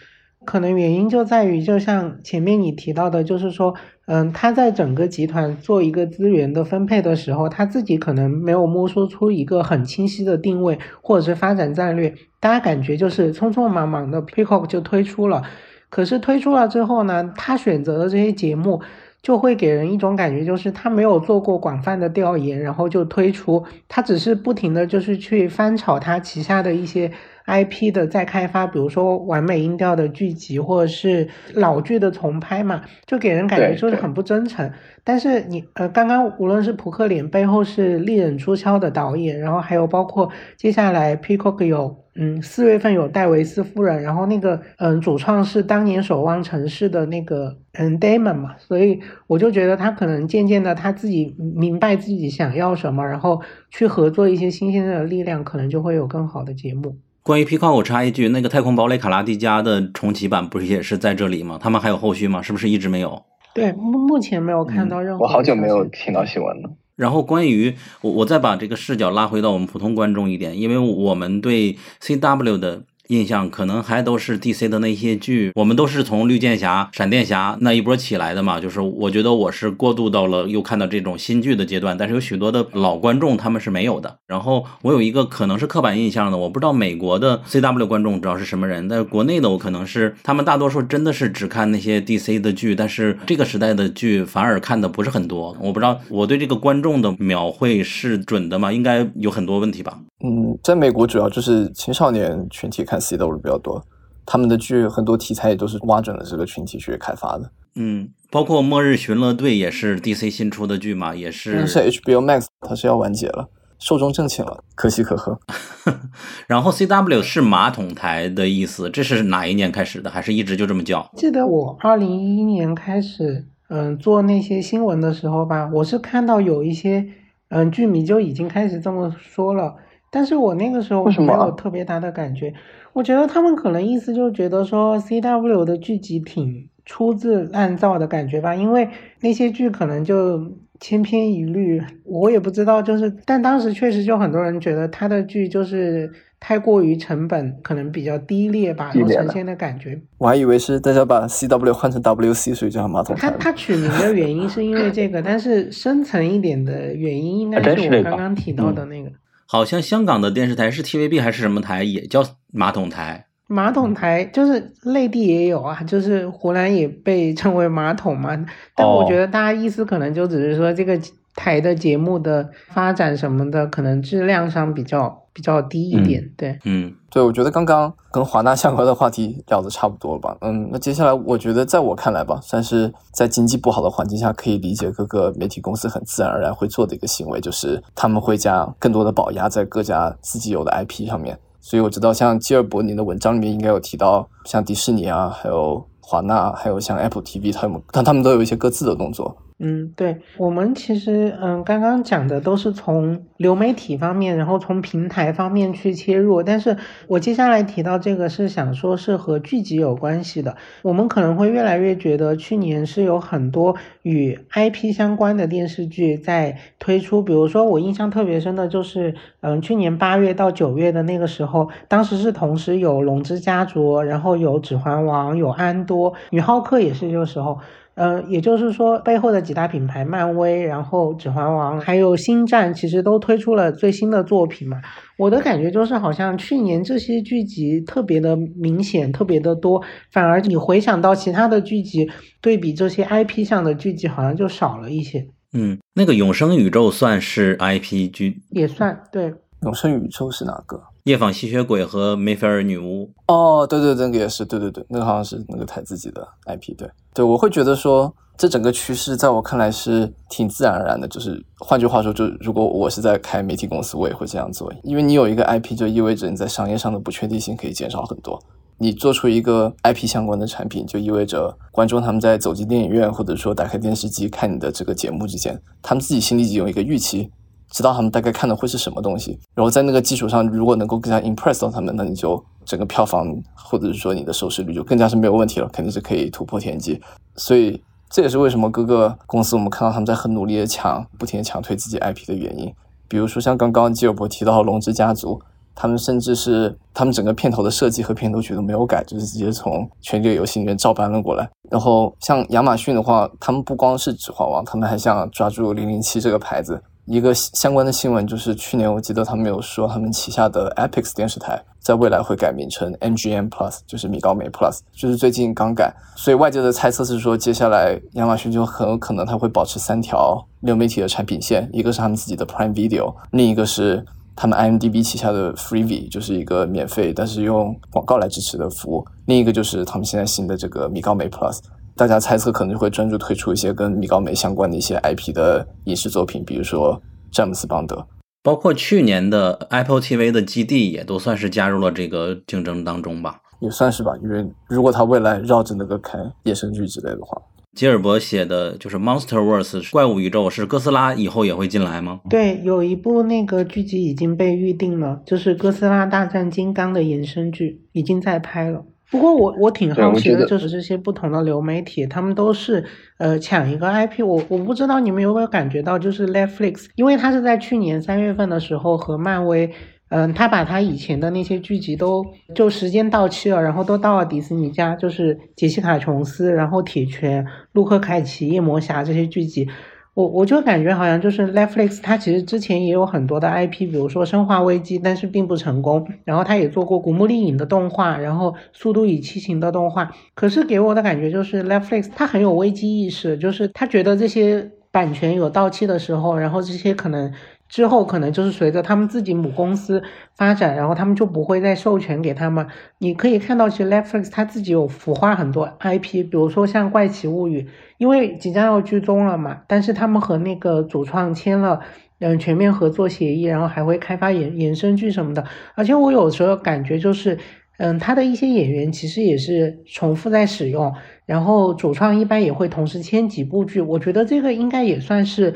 可能原因就在于，就像前面你提到的，就是说，嗯，他在整个集团做一个资源的分配的时候，他自己可能没有摸索出一个很清晰的定位或者是发展战略，大家感觉就是匆匆忙忙的 Peacock 就推出了，可是推出了之后呢，他选择的这些节目就会给人一种感觉，就是他没有做过广泛的调研，然后就推出，他只是不停的就是去翻炒他旗下的一些。IP 的再开发，比如说完美音调的剧集，或者是老剧的重拍嘛，就给人感觉就是很不真诚。但是你呃，刚刚无论是扑克脸背后是利刃出鞘的导演，然后还有包括接下来 Peacock 有嗯四月份有戴维斯夫人，然后那个嗯主创是当年守望城市的那个嗯 Damon 嘛，所以我就觉得他可能渐渐的他自己明白自己想要什么，然后去合作一些新鲜的力量，可能就会有更好的节目。关于皮卡，我插一句，那个《太空堡垒卡拉蒂加》的重启版不是也是在这里吗？他们还有后续吗？是不是一直没有？对，目目前没有看到任何。我好久没有听到新闻了。然后关于我，我再把这个视角拉回到我们普通观众一点，因为我们对 CW 的印象，可能还都是 DC 的那些剧。我们都是从绿箭侠、闪电侠那一波起来的嘛。就是我觉得我是过渡到了又看到这种新剧的阶段，但是有许多的老观众他们是没有的。然后我有一个可能是刻板印象的，我不知道美国的 CW 观众知道是什么人，但是国内的我可能是他们大多数真的是只看那些 DC 的剧，但是这个时代的剧反而看的不是很多。我不知道我对这个观众的描绘是准的吗？应该有很多问题吧。嗯，在美国主要就是青少年群体看 CW 比较多，他们的剧很多题材也都是挖准了这个群体去开发的。嗯，包括《末日巡逻队》也是 DC 新出的剧嘛，也是。是 HBO Max，它是要完结了，寿终正寝了，可喜可贺。*laughs* 然后 CW 是马桶台的意思，这是哪一年开始的？还是一直就这么叫？记得我二零一一年开始，嗯，做那些新闻的时候吧，我是看到有一些，嗯，剧迷就已经开始这么说了。但是我那个时候没有特别大的感觉，我觉得他们可能意思就是觉得说 C W 的剧集挺粗制滥造的感觉吧，因为那些剧可能就千篇一律，我也不知道，就是但当时确实就很多人觉得他的剧就是太过于成本可能比较低劣吧，有呈现的感觉。我还以为是大家把 C W 换成 W C，所以叫马桶他他取名的原因是因为这个，但是深层一点的原因应该是我刚刚提到的那个。好像香港的电视台是 TVB 还是什么台，也叫马桶台。马桶台就是内地也有啊，就是湖南也被称为马桶嘛。但我觉得大家意思可能就只是说这个台的节目的发展什么的，可能质量上比较。比较低一点，对，嗯，对，我觉得刚刚跟华纳相关的话题聊的差不多了吧，嗯，那接下来我觉得在我看来吧，算是在经济不好的环境下可以理解各个媒体公司很自然而然会做的一个行为，就是他们会将更多的保压在各家自己有的 IP 上面。所以我知道，像基尔伯尼的文章里面应该有提到，像迪士尼啊，还有华纳，还有像 Apple TV，他们但他们都有一些各自的动作。嗯，对我们其实，嗯，刚刚讲的都是从流媒体方面，然后从平台方面去切入。但是我接下来提到这个是想说，是和剧集有关系的。我们可能会越来越觉得，去年是有很多与 IP 相关的电视剧在推出。比如说，我印象特别深的就是，嗯，去年八月到九月的那个时候，当时是同时有《龙之家族》，然后有《指环王》，有《安多》，《女浩克》也是这个时候。呃，也就是说，背后的几大品牌，漫威，然后指环王，还有星战，其实都推出了最新的作品嘛。我的感觉就是，好像去年这些剧集特别的明显，特别的多，反而你回想到其他的剧集，对比这些 IP 上的剧集，好像就少了一些。嗯，那个永生宇宙算是 IP 剧，也算对。永生宇宙是哪个？夜访吸血鬼和梅菲尔女巫。哦，对对，那个也是，对对对，那个好像是那个台自己的 IP。对对，我会觉得说，这整个趋势在我看来是挺自然而然的。就是换句话说，就如果我是在开媒体公司，我也会这样做，因为你有一个 IP，就意味着你在商业上的不确定性可以减少很多。你做出一个 IP 相关的产品，就意味着观众他们在走进电影院或者说打开电视机看你的这个节目之前，他们自己心里已经有一个预期。知道他们大概看的会是什么东西，然后在那个基础上，如果能够更加 impress 到他们，那你就整个票房或者是说你的收视率就更加是没有问题了，肯定是可以突破天际。所以这也是为什么各个公司我们看到他们在很努力的抢，不停的抢推自己 IP 的原因。比如说像刚刚基尔伯提到《龙之家族》，他们甚至是他们整个片头的设计和片头曲都没有改，就是直接从《权力游戏》里面照搬了过来。然后像亚马逊的话，他们不光是《指环王》，他们还想抓住零零七这个牌子。一个相关的新闻就是，去年我记得他们有说，他们旗下的 Epix 电视台在未来会改名成 MGM Plus，就是米高梅 Plus，就是最近刚改。所以外界的猜测是说，接下来亚马逊就很有可能它会保持三条流媒体的产品线，一个是他们自己的 Prime Video，另一个是他们 IMDB 旗下的 Freevee，就是一个免费但是用广告来支持的服务，另一个就是他们现在新的这个米高梅 Plus。大家猜测可能就会专注推出一些跟米高梅相关的一些 IP 的影视作品，比如说詹姆斯邦德，包括去年的 Apple TV 的基地也都算是加入了这个竞争当中吧，也算是吧。因为如果他未来绕着那个开衍生剧之类的话，吉尔伯写的就是 MonsterVerse 怪物宇宙，是哥斯拉以后也会进来吗？对，有一部那个剧集已经被预定了，就是哥斯拉大战金刚的衍生剧已经在拍了。不过我我挺好奇的，就是这些不同的流媒体，他们都是呃抢一个 IP。我我不知道你们有没有感觉到，就是 Netflix，因为它是在去年三月份的时候和漫威嗯，他把他以前的那些剧集都就时间到期了，然后都到了迪士尼家，就是杰西卡琼斯，然后铁拳、陆克凯奇、夜魔侠这些剧集。我我就感觉好像就是 Netflix，它其实之前也有很多的 IP，比如说《生化危机》，但是并不成功。然后它也做过《古墓丽影》的动画，然后《速度与激情》的动画。可是给我的感觉就是 Netflix，它很有危机意识，就是它觉得这些版权有到期的时候，然后这些可能。之后可能就是随着他们自己母公司发展，然后他们就不会再授权给他们。你可以看到，其实 Netflix 它自己有孵化很多 IP，比如说像《怪奇物语》，因为即将要剧终了嘛，但是他们和那个主创签了嗯全面合作协议，然后还会开发衍衍生剧什么的。而且我有时候感觉就是，嗯，他的一些演员其实也是重复在使用，然后主创一般也会同时签几部剧。我觉得这个应该也算是。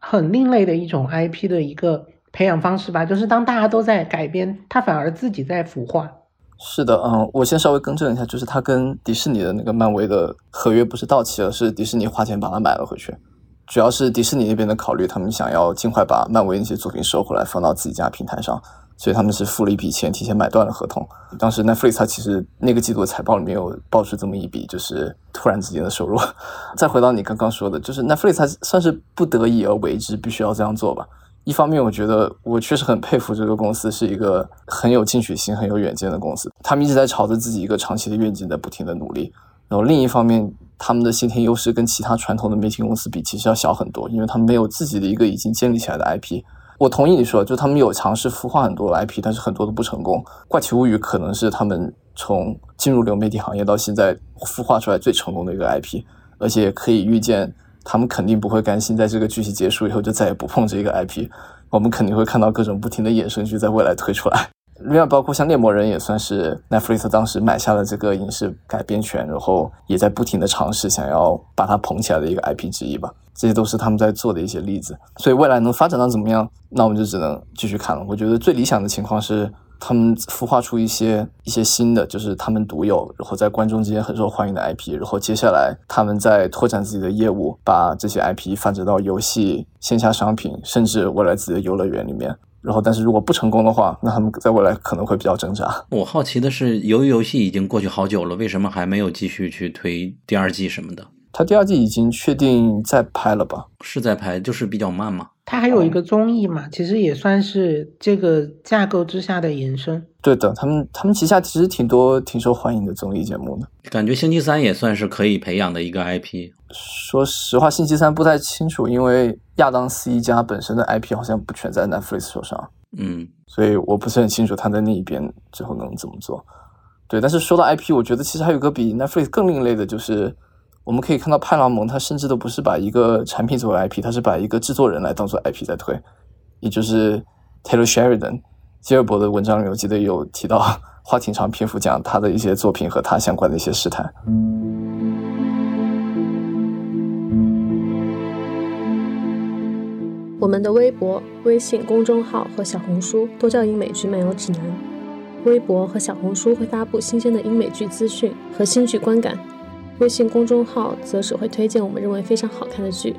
很另类的一种 IP 的一个培养方式吧，就是当大家都在改编，它反而自己在孵化。是的，嗯，我先稍微更正一下，就是他跟迪士尼的那个漫威的合约不是到期了，是迪士尼花钱把它买了回去。主要是迪士尼那边的考虑，他们想要尽快把漫威那些作品收回来，放到自己家平台上。所以他们是付了一笔钱，提前买断了合同。当时 Netflix 它其实那个季度的财报里面有爆出这么一笔，就是突然之间的收入。*laughs* 再回到你刚刚说的，就是 Netflix 算是不得已而为之，必须要这样做吧。一方面，我觉得我确实很佩服这个公司是一个很有进取心、很有远见的公司，他们一直在朝着自己一个长期的愿景在不停的努力。然后另一方面，他们的先天优势跟其他传统的媒体公司比，其实要小很多，因为他们没有自己的一个已经建立起来的 IP。我同意你说，就他们有尝试孵化很多 IP，但是很多都不成功。怪奇物语可能是他们从进入流媒体行业到现在孵化出来最成功的一个 IP，而且可以预见，他们肯定不会甘心在这个剧集结束以后就再也不碰这个 IP。我们肯定会看到各种不停的衍生剧在未来推出来。另外，包括像猎魔人也算是 Netflix 当时买下了这个影视改编权，然后也在不停的尝试想要把它捧起来的一个 IP 之一吧。这些都是他们在做的一些例子。所以未来能发展到怎么样，那我们就只能继续看了。我觉得最理想的情况是，他们孵化出一些一些新的，就是他们独有，然后在观众之间很受欢迎的 IP，然后接下来他们在拓展自己的业务，把这些 IP 发展到游戏、线下商品，甚至未来自己的游乐园里面。然后，但是如果不成功的话，那他们在未来可能会比较挣扎。我好奇的是，由于游戏已经过去好久了，为什么还没有继续去推第二季什么的？他第二季已经确定在拍了吧？是在拍，就是比较慢嘛。他还有一个综艺嘛，其实也算是这个架构之下的延伸。对的，他们他们旗下其实挺多挺受欢迎的综艺节目的。感觉星期三也算是可以培养的一个 IP。说实话，星期三不太清楚，因为亚当斯一家本身的 IP 好像不全在 Netflix 手上。嗯，所以我不是很清楚他在那一边最后能怎么做。对，但是说到 IP，我觉得其实还有个比 Netflix 更另类的，就是我们可以看到派拉蒙，他甚至都不是把一个产品作为 IP，他是把一个制作人来当做 IP 在推，也就是 Taylor Sheridan。吉尔伯的文章里，我记得有提到，*laughs* 花挺长篇幅讲他的一些作品和他相关的一些事态。我们的微博、微信公众号和小红书都叫英美剧漫游指南。微博和小红书会发布新鲜的英美剧资讯和新剧观感，微信公众号则只会推荐我们认为非常好看的剧。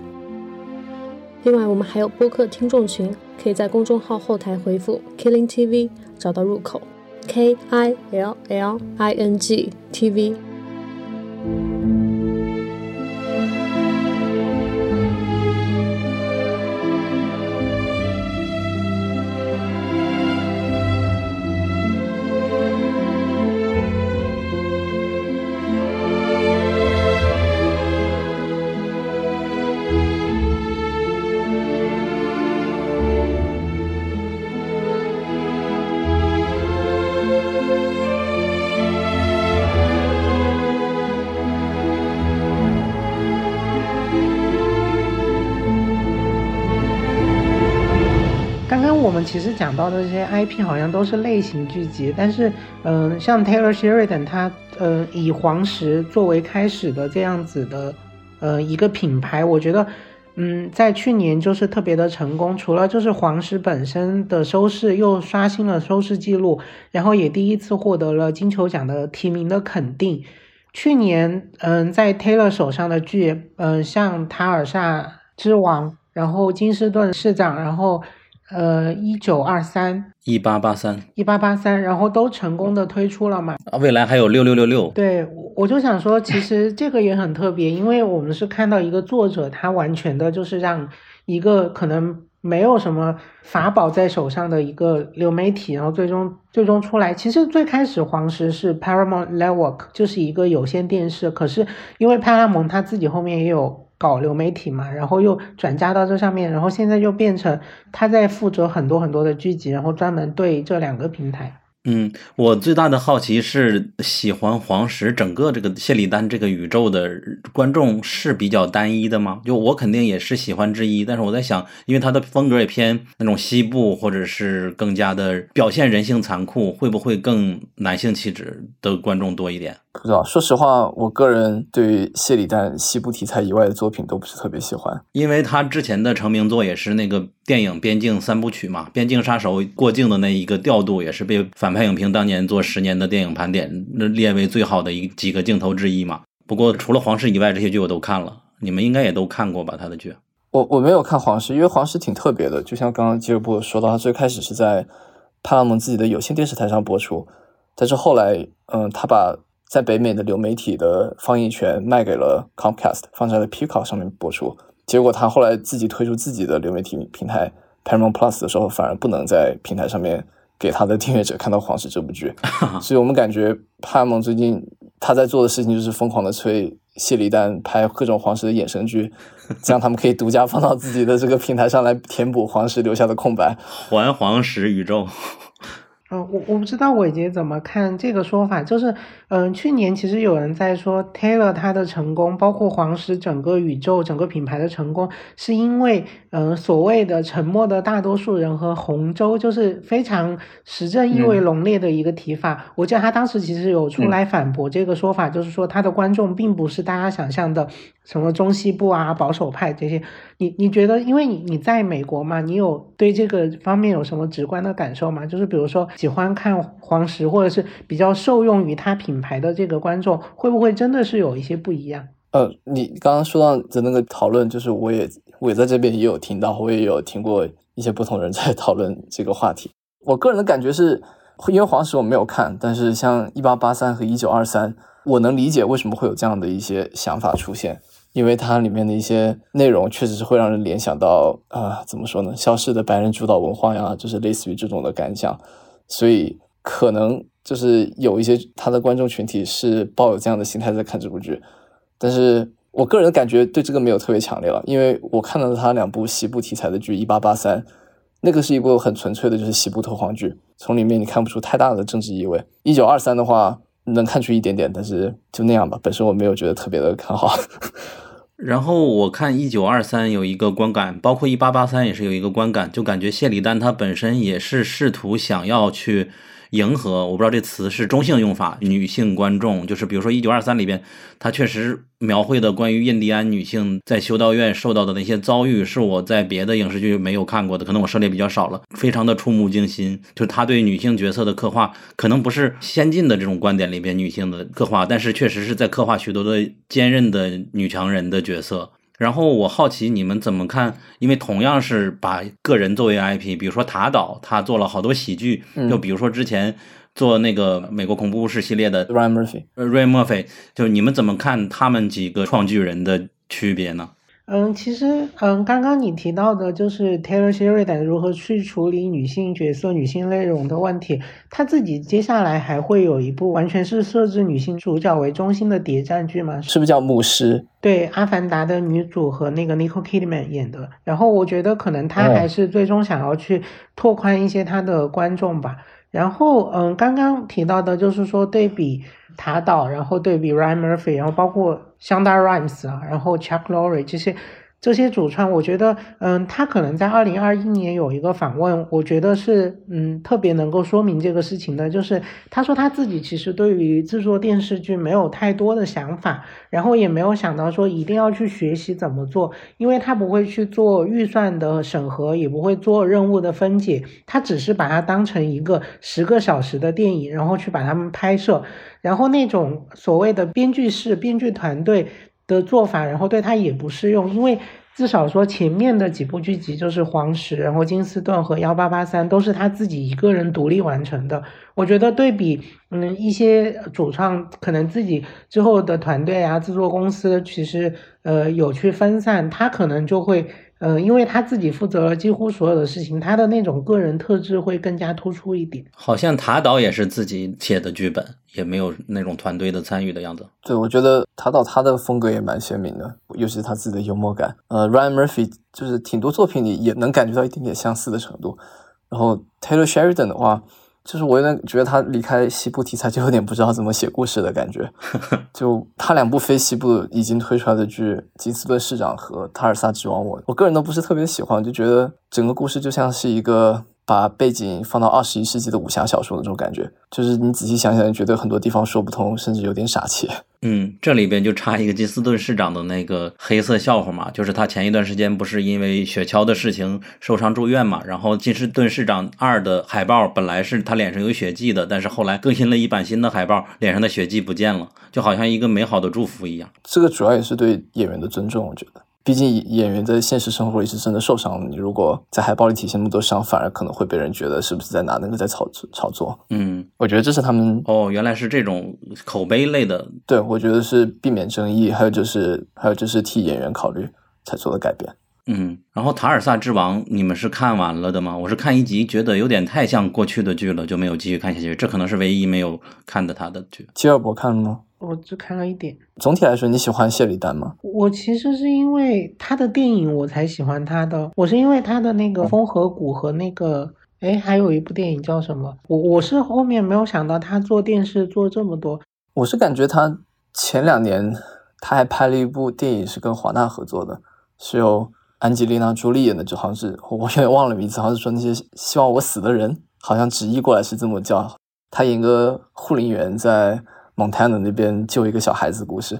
另外，我们还有播客听众群。可以在公众号后台回复 Killing TV 找到入口，K I L L I N G T V。其实讲到的这些 IP 好像都是类型剧集，但是，嗯，像 Taylor Sheridan 他，呃，以黄石作为开始的这样子的，呃，一个品牌，我觉得，嗯，在去年就是特别的成功。除了就是黄石本身的收视又刷新了收视记录，然后也第一次获得了金球奖的提名的肯定。去年，嗯，在 Taylor 手上的剧，嗯，像塔尔萨之王，然后金士顿市长，然后。呃一九二三、一八八三一八八三，然后都成功的推出了嘛。啊，未来还有六六六六。对，我就想说，其实这个也很特别，因为我们是看到一个作者，他完全的就是让一个可能没有什么法宝在手上的一个流媒体，然后最终最终出来。其实最开始黄石是 Paramount Network，就是一个有线电视，可是因为派拉蒙他自己后面也有。搞流媒体嘛，然后又转嫁到这上面，然后现在就变成他在负责很多很多的剧集，然后专门对这两个平台。嗯，我最大的好奇是，喜欢黄石整个这个谢里丹这个宇宙的观众是比较单一的吗？就我肯定也是喜欢之一，但是我在想，因为他的风格也偏那种西部，或者是更加的表现人性残酷，会不会更男性气质的观众多一点？不知道，说实话，我个人对于谢里丹西部题材以外的作品都不是特别喜欢，因为他之前的成名作也是那个电影《边境三部曲》嘛，《边境杀手》过境的那一个调度也是被反派影评当年做十年的电影盘点列为最好的一几个镜头之一嘛。不过除了皇室以外，这些剧我都看了，你们应该也都看过吧？他的剧，我我没有看皇室，因为皇室挺特别的，就像刚刚吉尔布说到，他最开始是在派拉蒙自己的有线电视台上播出，但是后来，嗯，他把在北美的流媒体的放映权卖给了 Comcast，放在了 Peacock 上面播出。结果他后来自己推出自己的流媒体平台 Paramount Plus 的时候，反而不能在平台上面给他的订阅者看到《黄石》这部剧。*laughs* 所以我们感觉 Paramount 最近他在做的事情就是疯狂的催谢里丹拍各种黄石的衍生剧，这样他们可以独家放到自己的这个平台上来填补黄石留下的空白，还黄石宇宙。嗯，我我不知道伟杰怎么看这个说法，就是，嗯，去年其实有人在说 Taylor 他的成功，包括黄石整个宇宙、整个品牌的成功，是因为，嗯，所谓的沉默的大多数人和红州，就是非常实证意味浓烈的一个提法。我记得他当时其实有出来反驳这个说法，就是说他的观众并不是大家想象的什么中西部啊、保守派这些。你你觉得，因为你你在美国嘛，你有对这个方面有什么直观的感受吗？就是比如说。喜欢看黄石，或者是比较受用于他品品牌的这个观众，会不会真的是有一些不一样？呃，你刚刚说到的那个讨论，就是我也我也在这边也有听到，我也有听过一些不同人 *laughs* 在讨论这个话题。我个人的感觉是，因为黄石我没有看，但是像一八八三和一九二三，我能理解为什么会有这样的一些想法出现，因为它里面的一些内容确实是会让人联想到啊，怎么说呢？消失的白人主导文化呀，就是类似于这种的感想。所以可能就是有一些他的观众群体是抱有这样的心态在看这部剧，但是我个人感觉对这个没有特别强烈了，因为我看到他两部西部题材的剧，《一八八三》，那个是一部很纯粹的，就是西部特荒剧，从里面你看不出太大的政治意味。一九二三的话能看出一点点，但是就那样吧，本身我没有觉得特别的看好。*laughs* 然后我看一九二三有一个观感，包括一八八三也是有一个观感，就感觉谢里丹他本身也是试图想要去。迎合，我不知道这词是中性用法。女性观众就是，比如说《一九二三》里边，它确实描绘的关于印第安女性在修道院受到的那些遭遇，是我在别的影视剧没有看过的，可能我涉猎比较少了，非常的触目惊心。就是他对女性角色的刻画，可能不是先进的这种观点里边女性的刻画，但是确实是在刻画许多的坚韧的女强人的角色。然后我好奇你们怎么看？因为同样是把个人作为 IP，比如说塔岛，他做了好多喜剧，就比如说之前做那个美国恐怖故事系列的 Ryan Murphy，Ryan Murphy，就你们怎么看他们几个创剧人的区别呢？嗯，其实，嗯，刚刚你提到的就是 Taylor Sheridan 如何去处理女性角色、女性内容的问题。他自己接下来还会有一部完全是设置女性主角为中心的谍战剧吗？是不是叫《牧师》？对，《阿凡达》的女主和那个 Nicole Kidman 演的。然后我觉得可能他还是最终想要去拓宽一些他的观众吧。然后，嗯，刚刚提到的就是说对比。塔岛，然后对比 Ryan Murphy，然后包括 Shonda Rhimes 啊，然后 Chuck l o r r y 这些。这些主创，我觉得，嗯，他可能在二零二一年有一个访问，我觉得是，嗯，特别能够说明这个事情的，就是他说他自己其实对于制作电视剧没有太多的想法，然后也没有想到说一定要去学习怎么做，因为他不会去做预算的审核，也不会做任务的分解，他只是把它当成一个十个小时的电影，然后去把它们拍摄，然后那种所谓的编剧室、编剧团队。的做法，然后对他也不适用，因为至少说前面的几部剧集就是《黄石》，然后《金斯顿》和《幺八八三》都是他自己一个人独立完成的。我觉得对比，嗯，一些主创可能自己之后的团队啊、制作公司，其实呃有去分散，他可能就会。嗯，因为他自己负责了几乎所有的事情，他的那种个人特质会更加突出一点。好像塔导也是自己写的剧本，也没有那种团队的参与的样子。对，我觉得塔导他的风格也蛮鲜明的，尤其是他自己的幽默感。呃，Ryan Murphy 就是挺多作品里也能感觉到一点点相似的程度。然后 Taylor Sheridan 的话。就是我有点觉得他离开西部题材就有点不知道怎么写故事的感觉。*laughs* 就他两部非西部已经推出来的剧《金斯顿市长》和《塔尔萨之王》，我我个人都不是特别喜欢，就觉得整个故事就像是一个。把背景放到二十一世纪的武侠小说的这种感觉，就是你仔细想想，觉得很多地方说不通，甚至有点傻气。嗯，这里边就插一个金斯顿市长的那个黑色笑话嘛，就是他前一段时间不是因为雪橇的事情受伤住院嘛，然后金斯顿市长二的海报本来是他脸上有血迹的，但是后来更新了一版新的海报，脸上的血迹不见了，就好像一个美好的祝福一样。这个主要也是对演员的尊重，我觉得。毕竟演员在现实生活里是真的受伤了，你如果在海报里体现那么多伤，反而可能会被人觉得是不是在拿那个在炒炒作。嗯，我觉得这是他们哦，原来是这种口碑类的。对，我觉得是避免争议，还有就是还有就是替演员考虑才做的改变。嗯，然后《塔尔萨之王》你们是看完了的吗？我是看一集觉得有点太像过去的剧了，就没有继续看下去。这可能是唯一没有看的他的剧。基尔伯看了吗？我只看了一点。总体来说，你喜欢谢里丹吗？我其实是因为他的电影我才喜欢他的。我是因为他的那个《风和谷》和那个，哎，还有一部电影叫什么？我我是后面没有想到他做电视做这么多。我是感觉他前两年他还拍了一部电影是跟华纳合作的，是由安吉丽娜·朱莉演的，就好像是我有点忘了名字，好像是说那些希望我死的人，好像直译过来是这么叫。他演个护林员在。蒙太纳那边救一个小孩子故事，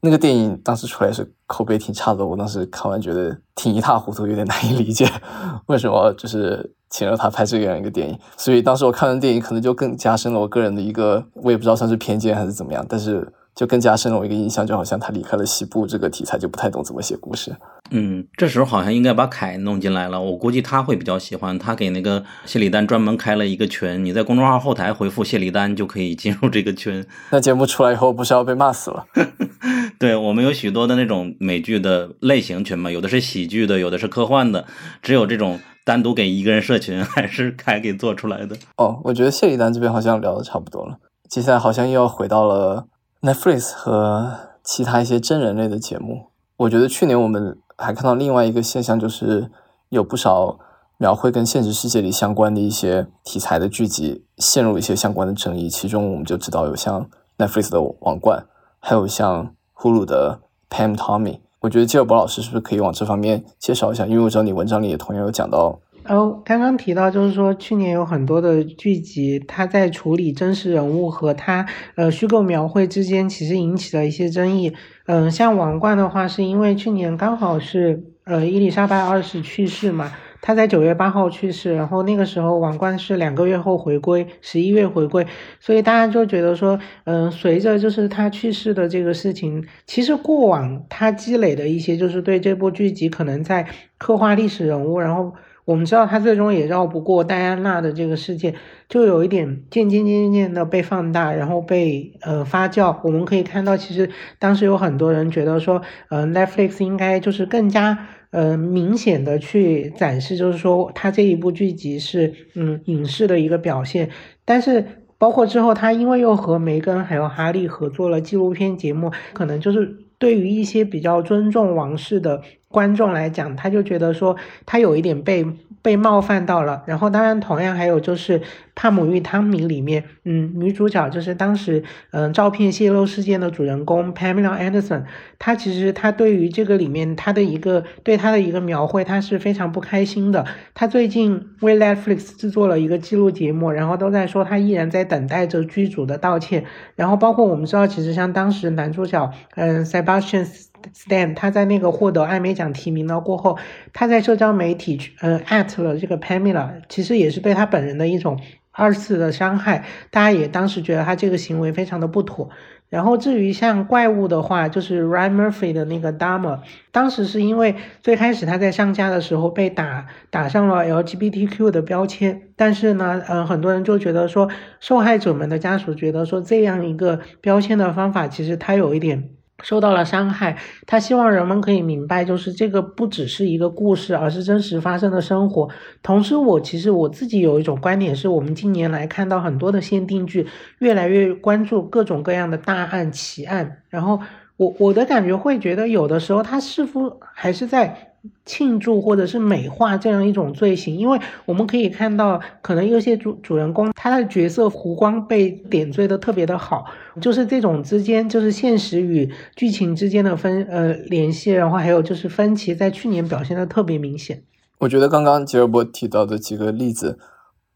那个电影当时出来是口碑挺差的，我当时看完觉得挺一塌糊涂，有点难以理解 *laughs* 为什么就是请了他拍这样一个电影。所以当时我看完电影，可能就更加深了我个人的一个，我也不知道算是偏见还是怎么样，但是。就更加深了我一个印象，就好像他离开了西部这个题材，就不太懂怎么写故事。嗯，这时候好像应该把凯弄进来了，我估计他会比较喜欢。他给那个谢里丹专门开了一个群，你在公众号后台回复谢里丹就可以进入这个群。那节目出来以后，不是要被骂死了？*laughs* 对我们有许多的那种美剧的类型群嘛，有的是喜剧的，有的是科幻的，只有这种单独给一个人社群，*laughs* 还是凯给做出来的。哦，我觉得谢里丹这边好像聊的差不多了，接下来好像又要回到了。Netflix 和其他一些真人类的节目，我觉得去年我们还看到另外一个现象，就是有不少描绘跟现实世界里相关的一些题材的剧集陷入一些相关的争议。其中我们就知道有像 Netflix 的《王冠》，还有像 Hulu 的 Pam Tommy。我觉得基尔伯老师是不是可以往这方面介绍一下？因为我知道你文章里也同样有讲到。哦，刚刚提到就是说，去年有很多的剧集，它在处理真实人物和它呃虚构描绘之间，其实引起了一些争议。嗯，像《王冠》的话，是因为去年刚好是呃伊丽莎白二世去世嘛，她在九月八号去世，然后那个时候《王冠》是两个月后回归，十一月回归，所以大家就觉得说，嗯，随着就是他去世的这个事情，其实过往他积累的一些就是对这部剧集可能在刻画历史人物，然后。我们知道他最终也绕不过戴安娜的这个事件，就有一点渐渐渐渐的被放大，然后被呃发酵。我们可以看到，其实当时有很多人觉得说，呃，Netflix 应该就是更加呃明显的去展示，就是说他这一部剧集是嗯影视的一个表现。但是包括之后，他因为又和梅根还有哈利合作了纪录片节目，可能就是对于一些比较尊重王室的。观众来讲，他就觉得说他有一点被被冒犯到了。然后，当然，同样还有就是《帕姆与汤米》里面，嗯，女主角就是当时嗯照片泄露事件的主人公 Pamela Anderson，她其实她对于这个里面她的一个对她的一个描绘，她是非常不开心的。她最近为 Netflix 制作了一个记录节目，然后都在说她依然在等待着剧组的道歉。然后，包括我们知道，其实像当时男主角嗯 Sebastian。Stan 他在那个获得艾美奖提名了过后，他在社交媒体呃 at 了这个 Pamela，其实也是对他本人的一种二次的伤害。大家也当时觉得他这个行为非常的不妥。然后至于像怪物的话，就是 Ryan Murphy 的那个 Dama，当时是因为最开始他在上架的时候被打打上了 LGBTQ 的标签，但是呢，嗯，很多人就觉得说，受害者们的家属觉得说这样一个标签的方法，其实他有一点。受到了伤害，他希望人们可以明白，就是这个不只是一个故事，而是真实发生的生活。同时，我其实我自己有一种观点，是我们近年来看到很多的限定剧越来越关注各种各样的大案奇案，然后我我的感觉会觉得，有的时候他似乎还是在。庆祝或者是美化这样一种罪行，因为我们可以看到，可能有些主主人公他的角色弧光被点缀的特别的好，就是这种之间就是现实与剧情之间的分呃联系，然后还有就是分歧，在去年表现的特别明显。我觉得刚刚吉尔伯提到的几个例子，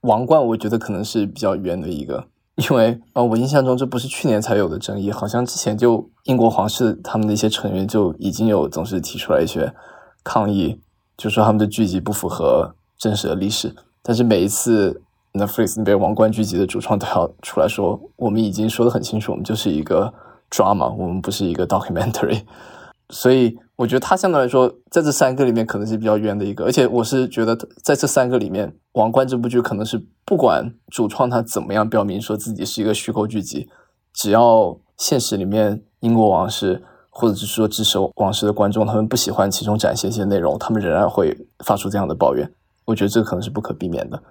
王冠我觉得可能是比较圆的一个，因为呃我印象中这不是去年才有的争议，好像之前就英国皇室他们的一些成员就已经有总是提出来一些。抗议就说他们的剧集不符合真实的历史，但是每一次 Netflix 那边王冠剧集的主创都要出来说，我们已经说的很清楚，我们就是一个 drama，我们不是一个 documentary。*laughs* 所以我觉得他相对来说在这三个里面可能是比较冤的一个，而且我是觉得在这三个里面，王冠这部剧可能是不管主创他怎么样标明说自己是一个虚构剧集，只要现实里面英国王室。或者是说支持往事的观众，他们不喜欢其中展现一些内容，他们仍然会发出这样的抱怨。我觉得这可能是不可避免的。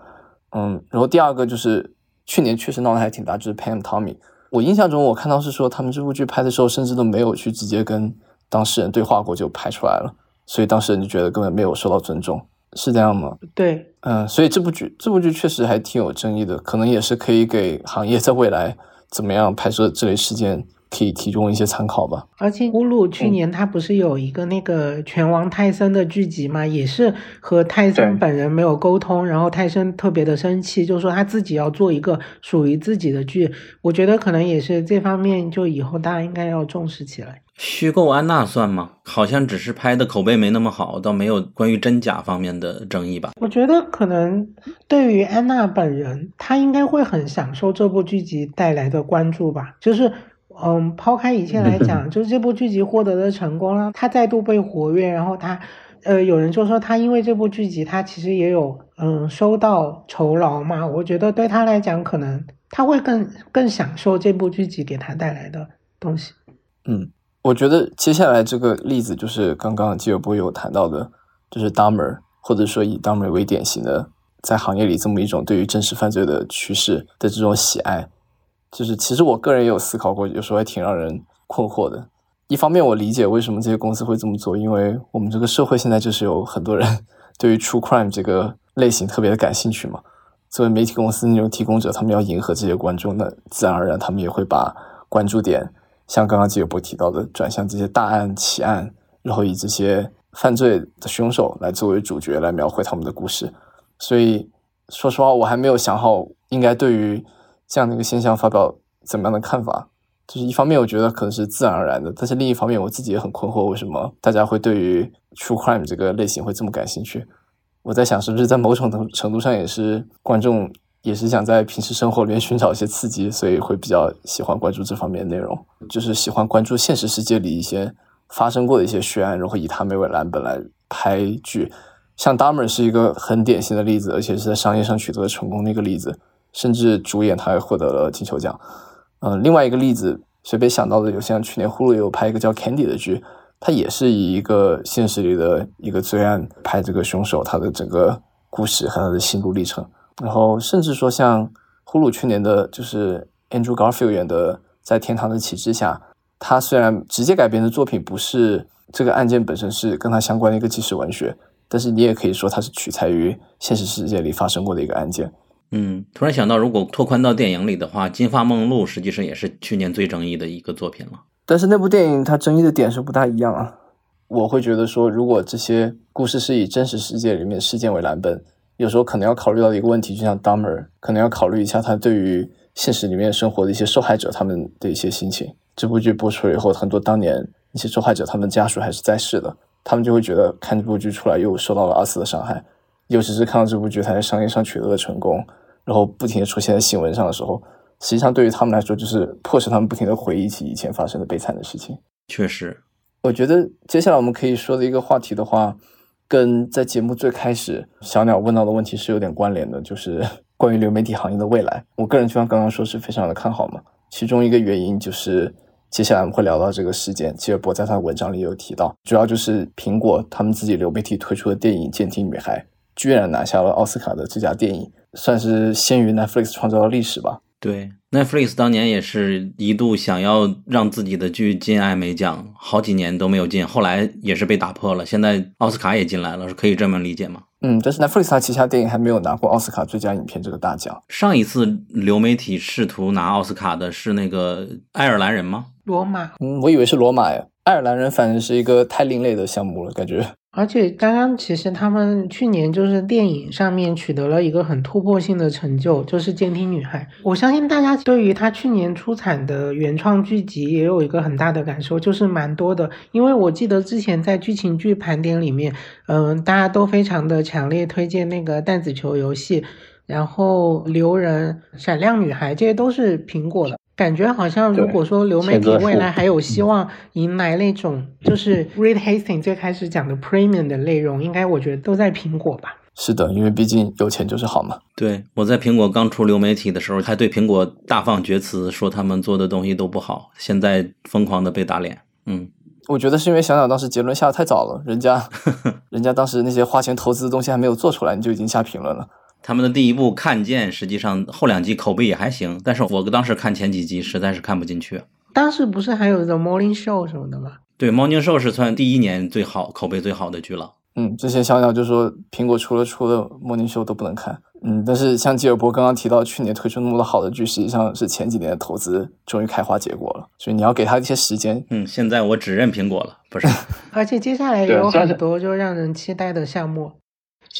嗯，然后第二个就是去年确实闹得还挺大，就是 Pam Tommy。我印象中我看到是说他们这部剧拍的时候，甚至都没有去直接跟当事人对话过就拍出来了，所以当事人就觉得根本没有受到尊重，是这样吗？对，嗯，所以这部剧这部剧确实还挺有争议的，可能也是可以给行业在未来怎么样拍摄这类事件。可以提供一些参考吧。而且，乌鲁去年他不是有一个那个拳王泰森的剧集嘛，也是和泰森本人没有沟通，然后泰森特别的生气，就说他自己要做一个属于自己的剧。我觉得可能也是这方面，就以后大家应该要重视起来。虚构安娜算吗？好像只是拍的口碑没那么好，倒没有关于真假方面的争议吧。我觉得可能对于安娜本人，她应该会很享受这部剧集带来的关注吧，就是。嗯，抛开一切来讲，*laughs* 就是这部剧集获得的成功了，他再度被活跃，然后他，呃，有人就说他因为这部剧集，他其实也有嗯收到酬劳嘛。我觉得对他来讲，可能他会更更享受这部剧集给他带来的东西。嗯，我觉得接下来这个例子就是刚刚吉尔波有谈到的，就是 Dahmer，或者说以 Dahmer 为典型的，在行业里这么一种对于真实犯罪的趋势的这种喜爱。就是其实我个人也有思考过，有时候还挺让人困惑的。一方面我理解为什么这些公司会这么做，因为我们这个社会现在就是有很多人对于 true crime 这个类型特别的感兴趣嘛。作为媒体公司那种提供者，他们要迎合这些观众，那自然而然他们也会把关注点，像刚刚吉尔波提到的，转向这些大案奇案，然后以这些犯罪的凶手来作为主角来描绘他们的故事。所以说实话，我还没有想好应该对于。这样的一个现象发表怎么样的看法？就是一方面我觉得可能是自然而然的，但是另一方面我自己也很困惑，为什么大家会对于 true crime 这个类型会这么感兴趣？我在想，是不是在某种程度上也是观众也是想在平时生活里面寻找一些刺激，所以会比较喜欢关注这方面的内容，就是喜欢关注现实世界里一些发生过的一些血案，然后以它为蓝本来拍剧。像 Dahmer 是一个很典型的例子，而且是在商业上取得成功的一个例子。甚至主演他还获得了金球奖。嗯，另外一个例子随便想到的有像去年呼噜有拍一个叫《Candy》的剧，它也是以一个现实里的一个罪案拍这个凶手他的整个故事和他的心路历程。然后甚至说像呼噜去年的就是 Andrew Garfield 演的《在天堂的旗帜下》，他虽然直接改编的作品不是这个案件本身是跟他相关的一个纪实文学，但是你也可以说它是取材于现实世界里发生过的一个案件。嗯，突然想到，如果拓宽到电影里的话，《金发梦露》实际上也是去年最争议的一个作品了。但是那部电影它争议的点是不大一样啊。我会觉得说，如果这些故事是以真实世界里面事件为蓝本，有时候可能要考虑到一个问题，就像 Dumber，可能要考虑一下他对于现实里面生活的一些受害者他们的一些心情。这部剧播出了以后，很多当年一些受害者他们家属还是在世的，他们就会觉得看这部剧出来又受到了二次的伤害。尤其是看到这部剧它在商业上取得了成功，然后不停的出现在新闻上的时候，实际上对于他们来说，就是迫使他们不停的回忆起以前发生的悲惨的事情。确实，我觉得接下来我们可以说的一个话题的话，跟在节目最开始小鸟问到的问题是有点关联的，就是 *laughs* 关于流媒体行业的未来。我个人就像刚刚说，是非常的看好嘛。其中一个原因就是接下来我们会聊到这个事件，吉尔伯在他的文章里有提到，主要就是苹果他们自己流媒体推出的电影《监听女孩》，居然拿下了奥斯卡的最佳电影，算是先于 Netflix 创造了历史吧。对，Netflix 当年也是一度想要让自己的剧进艾美奖，好几年都没有进，后来也是被打破了。现在奥斯卡也进来了，是可以这么理解吗？嗯，但是 Netflix 它旗下电影还没有拿过奥斯卡最佳影片这个大奖。上一次流媒体试图拿奥斯卡的是那个爱尔兰人吗？罗马。嗯，我以为是罗马呀。爱尔兰人反正是一个太另类的项目了，感觉。而且刚刚其实他们去年就是电影上面取得了一个很突破性的成就，就是《监听女孩》。我相信大家对于他去年出产的原创剧集也有一个很大的感受，就是蛮多的。因为我记得之前在剧情剧盘点里面，嗯，大家都非常的强烈推荐那个弹子球游戏，然后留人、闪亮女孩，这些都是苹果的。感觉好像，如果说流媒体未来还有希望迎来那种，就是 Reed Hastings 最开始讲的 Premium 的内容，应该我觉得都在苹果吧。是的，因为毕竟有钱就是好嘛。对，我在苹果刚出流媒体的时候，还对苹果大放厥词，说他们做的东西都不好，现在疯狂的被打脸。嗯，我觉得是因为想想当时结论下的太早了，人家 *laughs* 人家当时那些花钱投资的东西还没有做出来，你就已经下评论了。他们的第一部《看见》，实际上后两集口碑也还行，但是我当时看前几集实在是看不进去。当时不是还有 The Morning Show 什么的吗？对，《Morning Show》是算第一年最好、口碑最好的剧了。嗯，之前小鸟就说苹果除了出了《Morning Show》都不能看。嗯，但是像吉尔伯刚刚提到，去年推出那么多好的剧，实际上是前几年的投资终于开花结果了，所以你要给他一些时间。嗯，现在我只认苹果了，不是。*laughs* 而且接下来也有很多就让人期待的项目。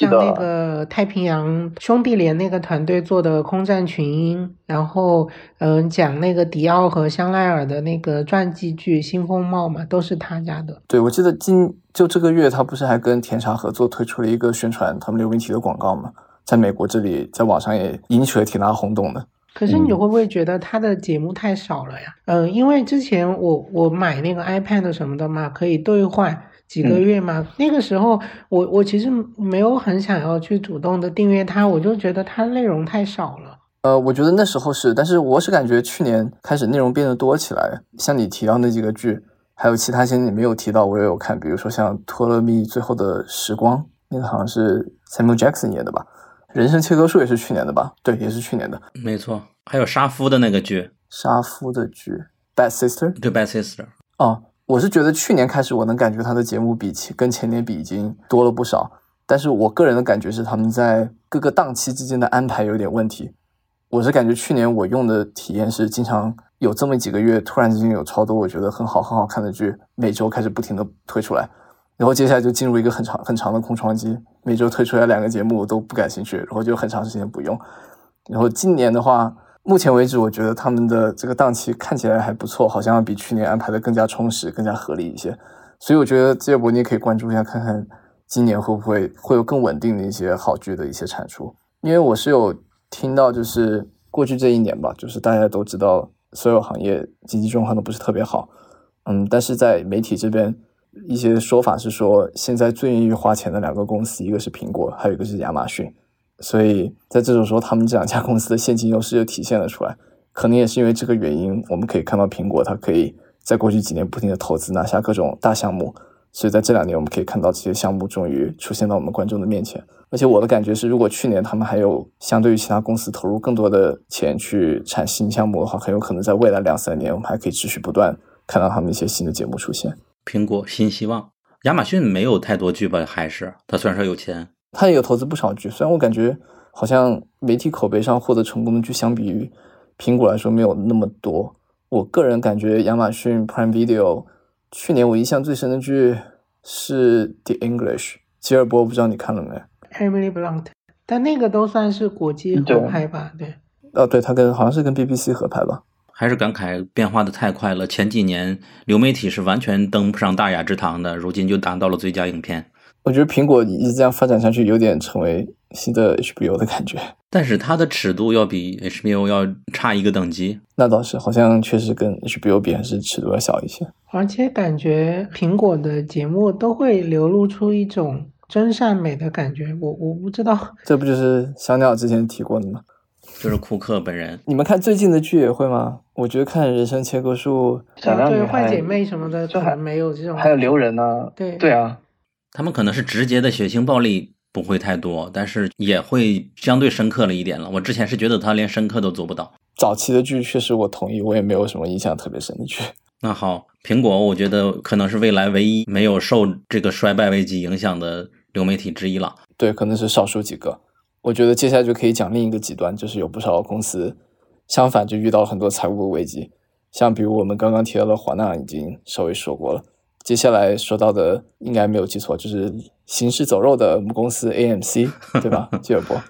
像那个太平洋兄弟连那个团队做的《空战群英》，然后嗯，讲那个迪奥和香奈儿的那个传记剧《新风貌》嘛，都是他家的。对，我记得今就这个月，他不是还跟甜茶合作推出了一个宣传他们流媒体的广告嘛？在美国这里，在网上也引起了挺大轰动的。可是你会不会觉得他的节目太少了呀？嗯，因为之前我我买那个 iPad 什么的嘛，可以兑换。几个月嘛，那个时候我我其实没有很想要去主动的订阅它，我就觉得它内容太少了。呃，我觉得那时候是，但是我是感觉去年开始内容变得多起来。像你提到那几个剧，还有其他些你没有提到，我也有看，比如说像《托勒密最后的时光》，那个好像是 Samuel Jackson 演的吧，《人生切割术》也是去年的吧？对，也是去年的。没错，还有杀夫的那个剧，杀夫的剧《Bad Sister》，对，《Bad Sister》。哦。我是觉得去年开始，我能感觉他的节目比前跟前年比已经多了不少。但是我个人的感觉是，他们在各个档期之间的安排有点问题。我是感觉去年我用的体验是，经常有这么几个月，突然之间有超多我觉得很好很好看的剧，每周开始不停的推出来，然后接下来就进入一个很长很长的空窗期，每周推出来两个节目我都不感兴趣，然后就很长时间不用。然后今年的话。目前为止，我觉得他们的这个档期看起来还不错，好像比去年安排的更加充实、更加合理一些。所以我觉得这波你也可以关注一下，看看今年会不会会有更稳定的一些好剧的一些产出。因为我是有听到，就是过去这一年吧，就是大家都知道所有行业经济状况都不是特别好，嗯，但是在媒体这边一些说法是说，现在最愿意花钱的两个公司，一个是苹果，还有一个是亚马逊。所以在这种时候，他们这两家公司的现金优势就体现了出来。可能也是因为这个原因，我们可以看到苹果它可以在过去几年不停的投资，拿下各种大项目。所以在这两年，我们可以看到这些项目终于出现到我们观众的面前。而且我的感觉是，如果去年他们还有相对于其他公司投入更多的钱去产新项目的话，很有可能在未来两三年，我们还可以持续不断看到他们一些新的节目出现。苹果新希望，亚马逊没有太多剧本？还是他虽然说有钱。他也有投资不少剧，虽然我感觉好像媒体口碑上获得成功的剧，相比于苹果来说没有那么多。我个人感觉亚马逊 Prime Video 去年我印象最深的剧是《The English》，吉尔伯，不知道你看了没？Emily Blunt，但那个都算是国际合拍吧？对。哦，对，他跟好像是跟 BBC 合拍吧？还是感慨变化的太快了。前几年流媒体是完全登不上大雅之堂的，如今就达到了最佳影片。我觉得苹果一直这样发展下去，有点成为新的 HBO 的感觉。但是它的尺度要比 HBO 要差一个等级。那倒是，好像确实跟 HBO 比还是尺度要小一些。而且感觉苹果的节目都会流露出一种真善美的感觉。我我不知道，这不就是小鸟之前提过的吗？就是库克本人。你们看最近的剧也会吗？我觉得看《人生切割术》、对小鸟女孩坏姐妹什么的，就还没有这种。还有留人呢。对对啊，他们可能是直接的血腥暴力不会太多，但是也会相对深刻了一点了。我之前是觉得他连深刻都做不到。早期的剧确实我同意，我也没有什么印象特别深的剧。*laughs* 那好，苹果我觉得可能是未来唯一没有受这个衰败危机影响的流媒体之一了。对，可能是少数几个。我觉得接下来就可以讲另一个极端，就是有不少公司相反就遇到了很多财务的危机，像比如我们刚刚提到的华纳已经稍微说过了。接下来说到的应该没有记错，就是行尸走肉的母公司 AMC，*laughs* 对吧？吉尔伯。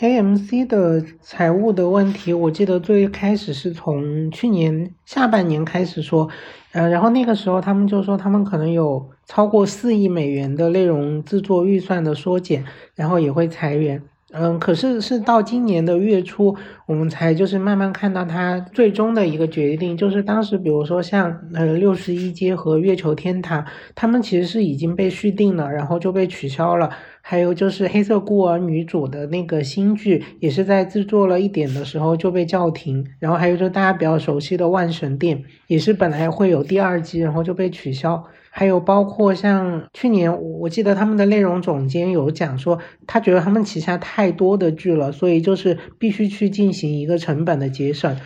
AMC 的财务的问题，我记得最开始是从去年下半年开始说，呃，然后那个时候他们就说他们可能有超过四亿美元的内容制作预算的缩减，然后也会裁员。嗯，可是是到今年的月初，我们才就是慢慢看到它最终的一个决定，就是当时比如说像呃六十一街和月球天堂，他们其实是已经被续订了，然后就被取消了。还有就是黑色孤儿女主的那个新剧，也是在制作了一点的时候就被叫停。然后还有就是大家比较熟悉的万神殿，也是本来会有第二季，然后就被取消。还有包括像去年，我记得他们的内容总监有讲说，他觉得他们旗下太多的剧了，所以就是必须去进行一个成本的节省。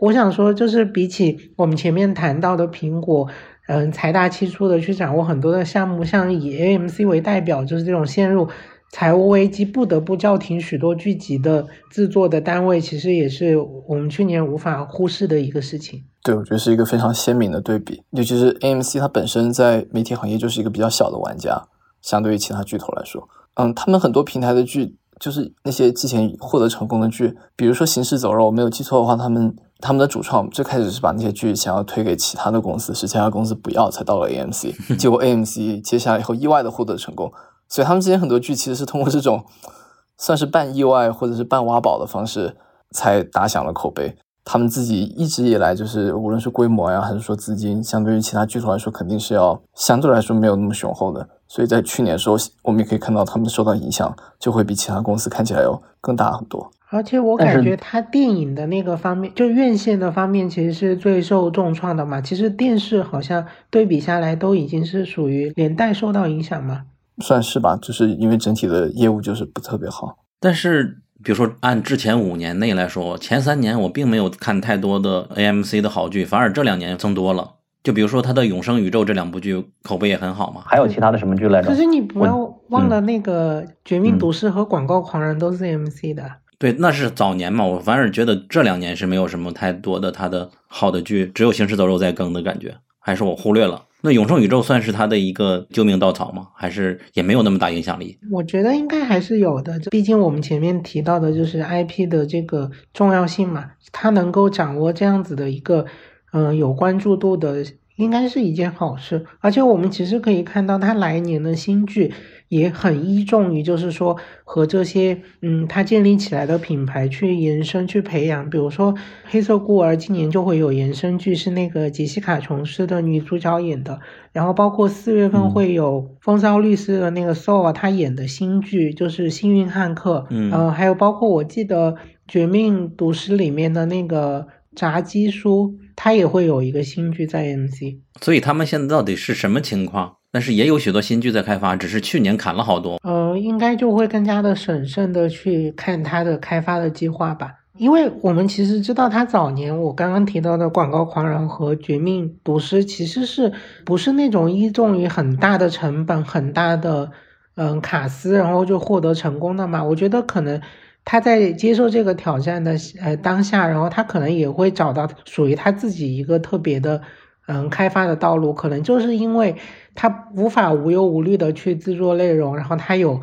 我想说，就是比起我们前面谈到的苹果，嗯，财大气粗的去掌握很多的项目，像以 AMC 为代表，就是这种陷入财务危机不得不叫停许多剧集的制作的单位，其实也是我们去年无法忽视的一个事情。对，我觉得是一个非常鲜明的对比，尤其是 AMC 它本身在媒体行业就是一个比较小的玩家，相对于其他巨头来说，嗯，他们很多平台的剧就是那些之前获得成功的剧，比如说《行尸走肉》，我没有记错的话，他们他们的主创最开始是把那些剧想要推给其他的公司，是其他公司不要才到了 AMC，*laughs* 结果 AMC 接下来以后意外的获得成功，所以他们之前很多剧其实是通过这种算是半意外或者是半挖宝的方式才打响了口碑。他们自己一直以来就是，无论是规模呀，还是说资金，相对于其他剧头来说，肯定是要相对来说没有那么雄厚的。所以在去年的时候，我们也可以看到他们受到影响，就会比其他公司看起来要更大很多。而且我感觉它电影的那个方面，就院线的方面，其实是最受重创的嘛。其实电视好像对比下来，都已经是属于连带受到影响嘛。算是吧，就是因为整体的业务就是不特别好。但是。比如说，按之前五年内来说，前三年我并没有看太多的 AMC 的好剧，反而这两年增多了。就比如说他的《永生宇宙》这两部剧口碑也很好嘛。还有其他的什么剧来着？可是你不要忘了，那个《绝命毒师》和《广告狂人》都是 AMC 的。对，那是早年嘛。我反而觉得这两年是没有什么太多的他的好的剧，只有《行尸走肉》在更的感觉，还是我忽略了。那《永生宇宙》算是他的一个救命稻草吗？还是也没有那么大影响力？我觉得应该还是有的，毕竟我们前面提到的就是 IP 的这个重要性嘛，他能够掌握这样子的一个嗯、呃、有关注度的，应该是一件好事。而且我们其实可以看到，他来年的新剧也很依重于就是说和这些嗯他建立起来的品牌去延伸去培养，比如说《黑色孤儿》今年就会有延伸剧，是那个杰西卡·琼斯的女主角演的。然后包括四月份会有《风骚律师》的那个 Soul，他演的新剧，就是《幸运汉克》。嗯，呃，还有包括我记得《绝命毒师》里面的那个炸鸡叔，他也会有一个新剧在 MC。所以他们现在到底是什么情况？但是也有许多新剧在开发，只是去年砍了好多。呃，应该就会更加的审慎的去看它的开发的计划吧。因为我们其实知道，他早年我刚刚提到的《广告狂人》和《绝命毒师》，其实是不是那种依重于很大的成本、很大的嗯卡司，然后就获得成功的嘛？我觉得可能他在接受这个挑战的呃当下，然后他可能也会找到属于他自己一个特别的嗯开发的道路。可能就是因为他无法无忧无虑的去制作内容，然后他有。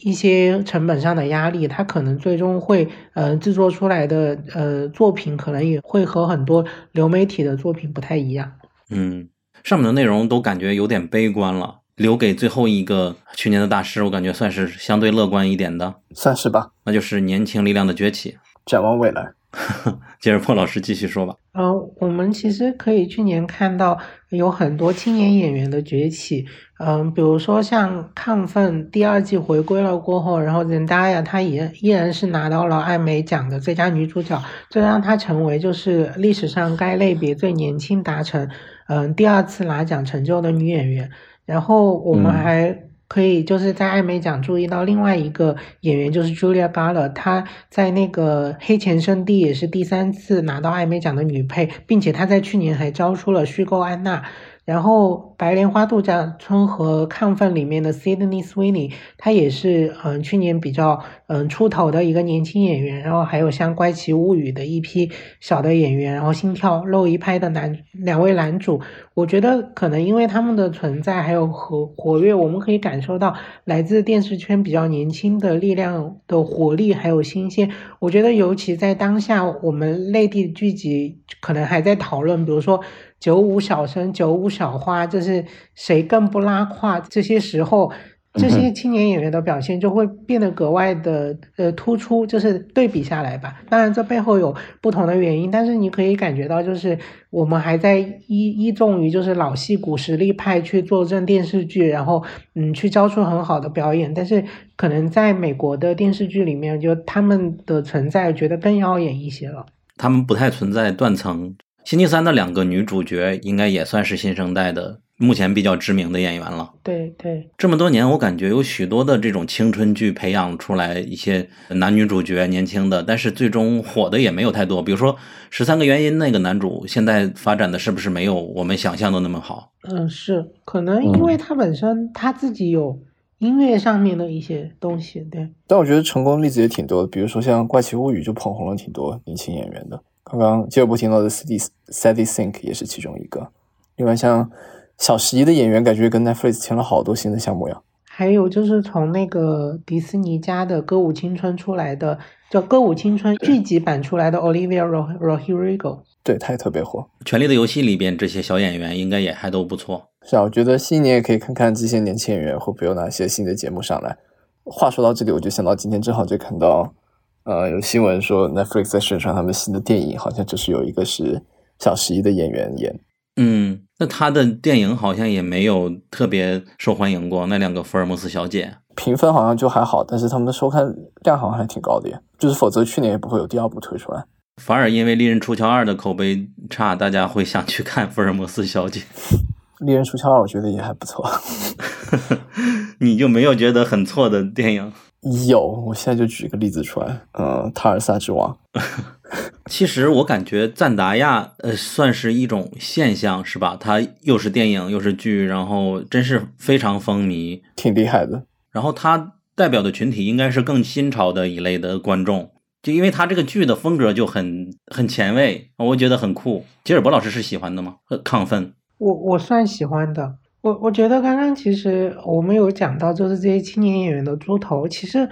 一些成本上的压力，他可能最终会呃制作出来的呃作品，可能也会和很多流媒体的作品不太一样。嗯，上面的内容都感觉有点悲观了，留给最后一个去年的大师，我感觉算是相对乐观一点的，算是吧。那就是年轻力量的崛起。展望未来，*laughs* 接着破老师继续说吧。嗯、我们其实可以去年看到有很多青年演员的崛起，嗯、比如说像《亢奋》第二季回归了过后，然后 Zendaya 她也依然是拿到了艾美奖的最佳女主角，这让她成为就是历史上该类别最年轻达成嗯、第二次拿奖成就的女演员。然后我们嗯还可以就是在艾美奖注意到另外一个演员，就是 Julia Garland，她在那个《黑钱圣地》也是第三次拿到艾美奖的女配，并且她在去年还招出了虚构安娜。然后《白莲花度假村》和《亢奋》里面的 Sydney Sweeney，他也是嗯去年比较嗯出头的一个年轻演员。然后还有像《怪奇物语》的一批小的演员，然后《心跳》漏一拍的男两位男主，我觉得可能因为他们的存在还有活活跃，我们可以感受到来自电视圈比较年轻的力量的活力还有新鲜。我觉得尤其在当下，我们内地剧集可能还在讨论，比如说九五小生、九五小花，就是谁更不拉胯，这些时候。这些青年演员的表现就会变得格外的呃突出，就是对比下来吧。当然，这背后有不同的原因，但是你可以感觉到，就是我们还在依依重于就是老戏骨实力派去坐镇电视剧，然后嗯去交出很好的表演。但是可能在美国的电视剧里面，就他们的存在，觉得更耀眼一些了。他们不太存在断层。星期三的两个女主角应该也算是新生代的，目前比较知名的演员了。对对，这么多年，我感觉有许多的这种青春剧培养出来一些男女主角年轻的，但是最终火的也没有太多。比如说《十三个原因》那个男主，现在发展的是不是没有我们想象的那么好？嗯，是可能因为他本身他自己有音乐上面的一些东西，对。但我觉得成功例子也挺多的，比如说像《怪奇物语》就捧红了挺多年轻演员的。刚刚接着不提到的 Sadie Sadie Sink 也是其中一个。另外像小十一的演员，感觉跟 Netflix 签了好多新的项目呀。还有就是从那个迪士尼家的《歌舞青春》出来的，叫《歌舞青春》剧集版出来的 Olivia Ro- Rodrigo，对，他也特别火。《权力的游戏》里边这些小演员应该也还都不错。是啊，我觉得新年也可以看看这些年轻演员会不会有哪些新的节目上来。话说到这里，我就想到今天正好就看到，呃，有新闻说 Netflix 在宣传他们新的电影，好像就是有一个是小十一的演员演。嗯，那他的电影好像也没有特别受欢迎过。那两个福尔摩斯小姐，评分好像就还好，但是他们的收看量好像还挺高的呀。就是否则去年也不会有第二部推出来。反而因为《利刃出鞘二》的口碑差，大家会想去看福尔摩斯小姐。《利刃出鞘二》我觉得也还不错。*laughs* 你就没有觉得很错的电影？有，我现在就举一个例子出来，嗯，《塔尔萨之王 *laughs*》。其实我感觉赞达亚呃算是一种现象，是吧？它又是电影又是剧，然后真是非常风靡，挺厉害的。然后他代表的群体应该是更新潮的一类的观众，就因为他这个剧的风格就很很前卫，我觉得很酷。吉尔伯老师是喜欢的吗？很亢奋，我我算喜欢的。我我觉得刚刚其实我们有讲到，就是这些青年演员的猪头，其实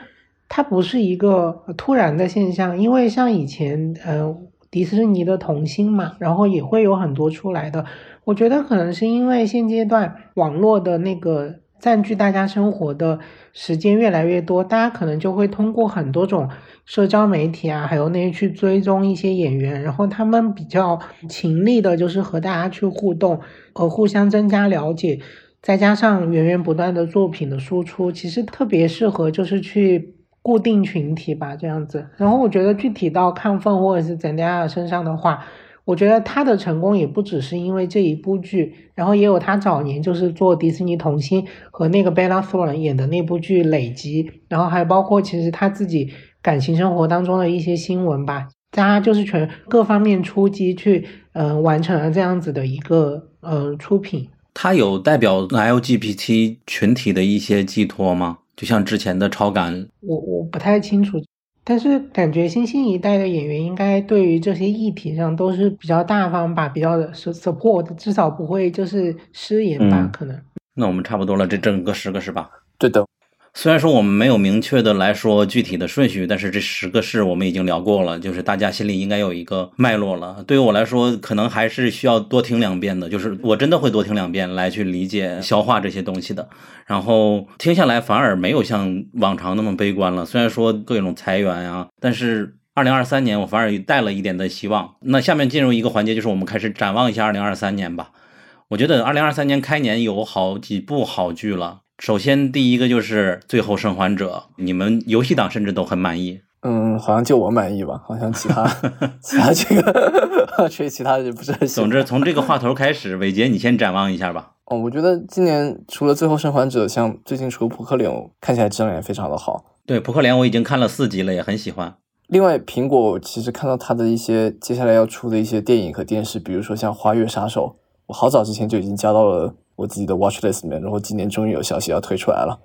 它不是一个突然的现象，因为像以前呃迪士尼的童星嘛，然后也会有很多出来的。我觉得可能是因为现阶段网络的那个占据大家生活的时间越来越多，大家可能就会通过很多种社交媒体啊，还有那些去追踪一些演员，然后他们比较勤力的，就是和大家去互动，呃，互相增加了解，再加上源源不断的作品的输出，其实特别适合就是去固定群体吧，这样子。然后我觉得具体到亢奋或者是怎样的身上的话，我觉得他的成功也不只是因为这一部剧，然后也有他早年就是做迪士尼童星和那个贝拉·索伦演的那部剧累积，然后还包括其实他自己感情生活当中的一些新闻吧，大家就是全各方面出击去，呃，完成了这样子的一个呃出品。他有代表 LGBT 群体的一些寄托吗？就像之前的超感，我我不太清楚，但是感觉新兴一代的演员应该对于这些议题上都是比较大方吧，比较的 support，至少不会就是失言吧，嗯可能。那我们差不多了，这整个十个是吧？对的，虽然说我们没有明确的来说具体的顺序，但是这十个事我们已经聊过了，就是大家心里应该有一个脉络了。对于我来说，可能还是需要多听两遍的，就是我真的会多听两遍来去理解、消化这些东西的。然后听下来反而没有像往常那么悲观了。虽然说各种裁员呀，但是二零二三年我反而带了一点的希望。那下面进入一个环节，就是我们开始展望一下二零二三年吧。我觉得二零二三年开年有好几部好剧了。首先，第一个就是《最后生还者》，你们游戏党甚至都很满意。嗯，好像就我满意吧，好像其他 *laughs* 其他这个，其其他的就不是很。总之，从这个话头开始，伟杰，你先展望一下吧。哦，我觉得今年除了《最后生还者》，像最近出《扑克脸》，看起来质量也非常的好。对，《扑克脸》我已经看了四集了，也很喜欢。另外，苹果其实看到它的一些接下来要出的一些电影和电视，比如说像《花月杀手》，我好早之前就已经加到了。我自己的 watch list 里面，然后今年终于有消息要推出来了。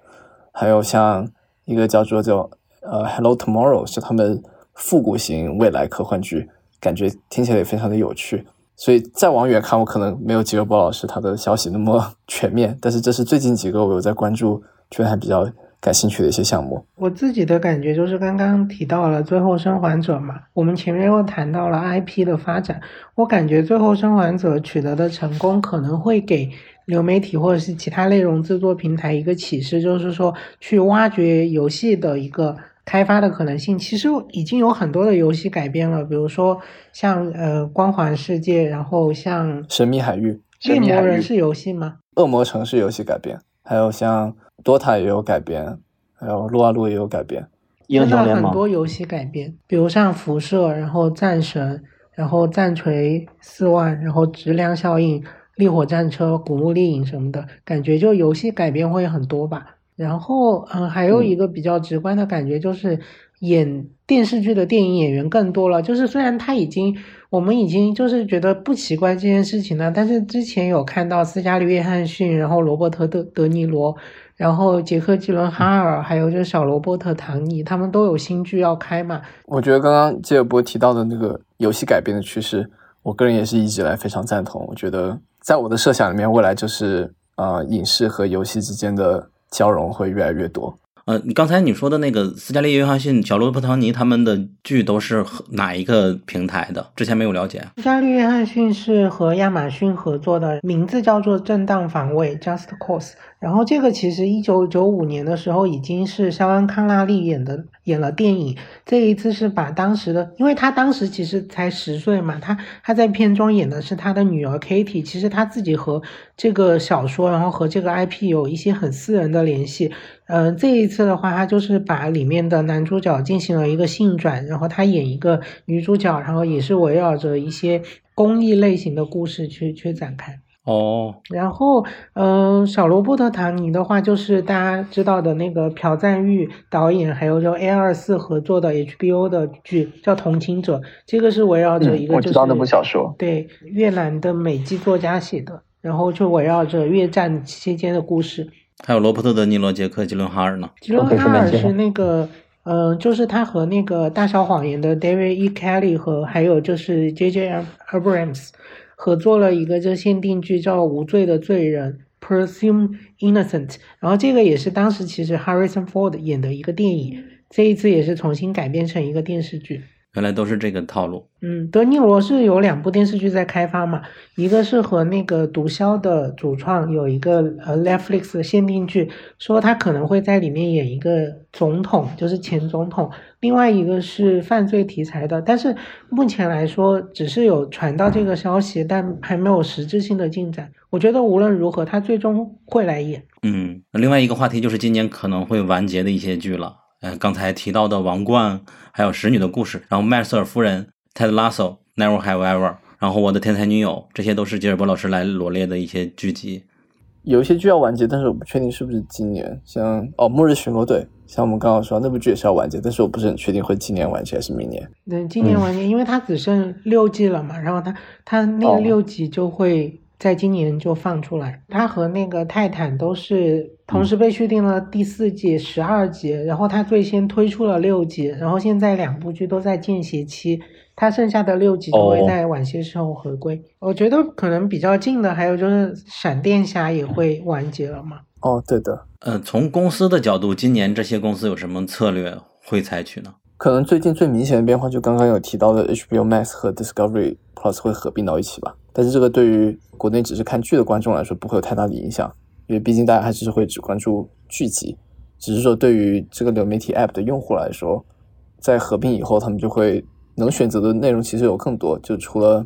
还有像一个叫做叫呃 Hello Tomorrow，是他们复古型未来科幻剧，感觉听起来也非常的有趣。所以再往远看，我可能没有吉尔伯老师他的消息那么 *laughs* 全面，但是这是最近几个我有在关注，觉得还比较。感兴趣的一些项目，我自己的感觉就是刚刚提到了《最后生还者》嘛，我们前面又谈到了 IP 的发展，我感觉《最后生还者》取得的成功可能会给流媒体或者是其他内容制作平台一个启示，就是说去挖掘游戏的一个开发的可能性。其实已经有很多的游戏改编了，比如说像呃《光环世界》，然后像《神秘海域》，猎魔人是游戏吗？恶魔城是游戏改编，还有像。DOTA 也有改编，还有撸啊撸也有改编，真的很多游戏改编，比如像辐射，然后战神，然后战锤四万，然后质量效应、烈火战车、古墓丽影什么的，感觉就游戏改编会很多吧。然后，嗯，还有一个比较直观的感觉就是演电视剧的电影演员更多了。就是虽然他已经，我们已经就是觉得不奇怪这件事情了，但是之前有看到斯嘉丽·约翰逊，然后罗伯特·德德尼罗。然后杰克·吉伦哈尔，还有就是小罗伯特·唐尼，他们都有新剧要开嘛？我觉得刚刚吉尔伯提到的那个游戏改编的趋势，我个人也是一直来非常赞同。我觉得在我的设想里面，未来就是呃，影视和游戏之间的交融会越来越多。呃，你刚才你说的那个斯嘉丽·约翰逊、小罗伯特·唐尼他们的剧都是哪一个平台的？之前没有了解。斯嘉丽·约翰逊是和亚马逊合作的，名字叫做《正当防卫》（Just Cause）。然后这个其实一九九五年的时候已经是肖恩·康纳利演的，演了电影。这一次是把当时的，因为他当时其实才十岁嘛，他他在片中演的是他的女儿 Katie。其实他自己和这个小说，然后和这个 IP 有一些很私人的联系。嗯，这一次的话，他就是把里面的男主角进行了一个性转，然后他演一个女主角，然后也是围绕着一些公益类型的故事去去展开。哦，然后，嗯，小罗伯特·唐尼的话，就是大家知道的那个朴赞玉导演，还有就 A 二四合作的 HBO 的剧叫《同情者》，这个是围绕着一个，我知道那部小说，对越南的美籍作家写的，然后就围绕着越战期间的故事。还有罗伯特·德尼罗、杰克·吉伦哈尔呢？吉伦哈尔是那个，嗯，就是他和那个《大小谎言》的 David E. Kelly 和还有就是 J.J. Abrams。合作了一个这限定剧叫《无罪的罪人》（Presume Innocent），然后这个也是当时其实 Harrison Ford 演的一个电影，这一次也是重新改编成一个电视剧。原来都是这个套路。嗯，德尼罗是有两部电视剧在开发嘛，一个是和那个毒枭的主创有一个呃 Netflix 的限定剧，说他可能会在里面演一个总统，就是前总统。另外一个是犯罪题材的，但是目前来说只是有传到这个消息，但还没有实质性的进展。我觉得无论如何，他最终会来演。嗯，另外一个话题就是今年可能会完结的一些剧了。嗯，刚才提到的《王冠》，还有《使女的故事》，然后《麦瑟尔夫人》、《Ted Lasso》、《Never Have Ever》，然后《我的天才女友》，这些都是吉尔伯老师来罗列的一些剧集。有一些剧要完结，但是我不确定是不是今年。像哦，《末日巡逻队》，像我们刚刚说那部剧也是要完结，但是我不是很确定会今年完结还是明年。对，今年完结，因为它只剩六季了嘛，然后它它那个六集就会。在今年就放出来，它和那个泰坦都是同时被续订了第四季十二集，然后它最先推出了六集，然后现在两部剧都在间歇期，它剩下的六集就会在晚些时候回归。我觉得可能比较近的还有就是闪电侠也会完结了嘛。哦，对的。呃，从公司的角度，今年这些公司有什么策略会采取呢？可能最近最明显的变化就刚刚有提到的 HBO Max 和 Discovery Plus 会合并到一起吧。但是这个对于国内只是看剧的观众来说不会有太大的影响，因为毕竟大家还是会只关注剧集。只是说对于这个流媒体 App 的用户来说，在合并以后，他们就会能选择的内容其实有更多。就除了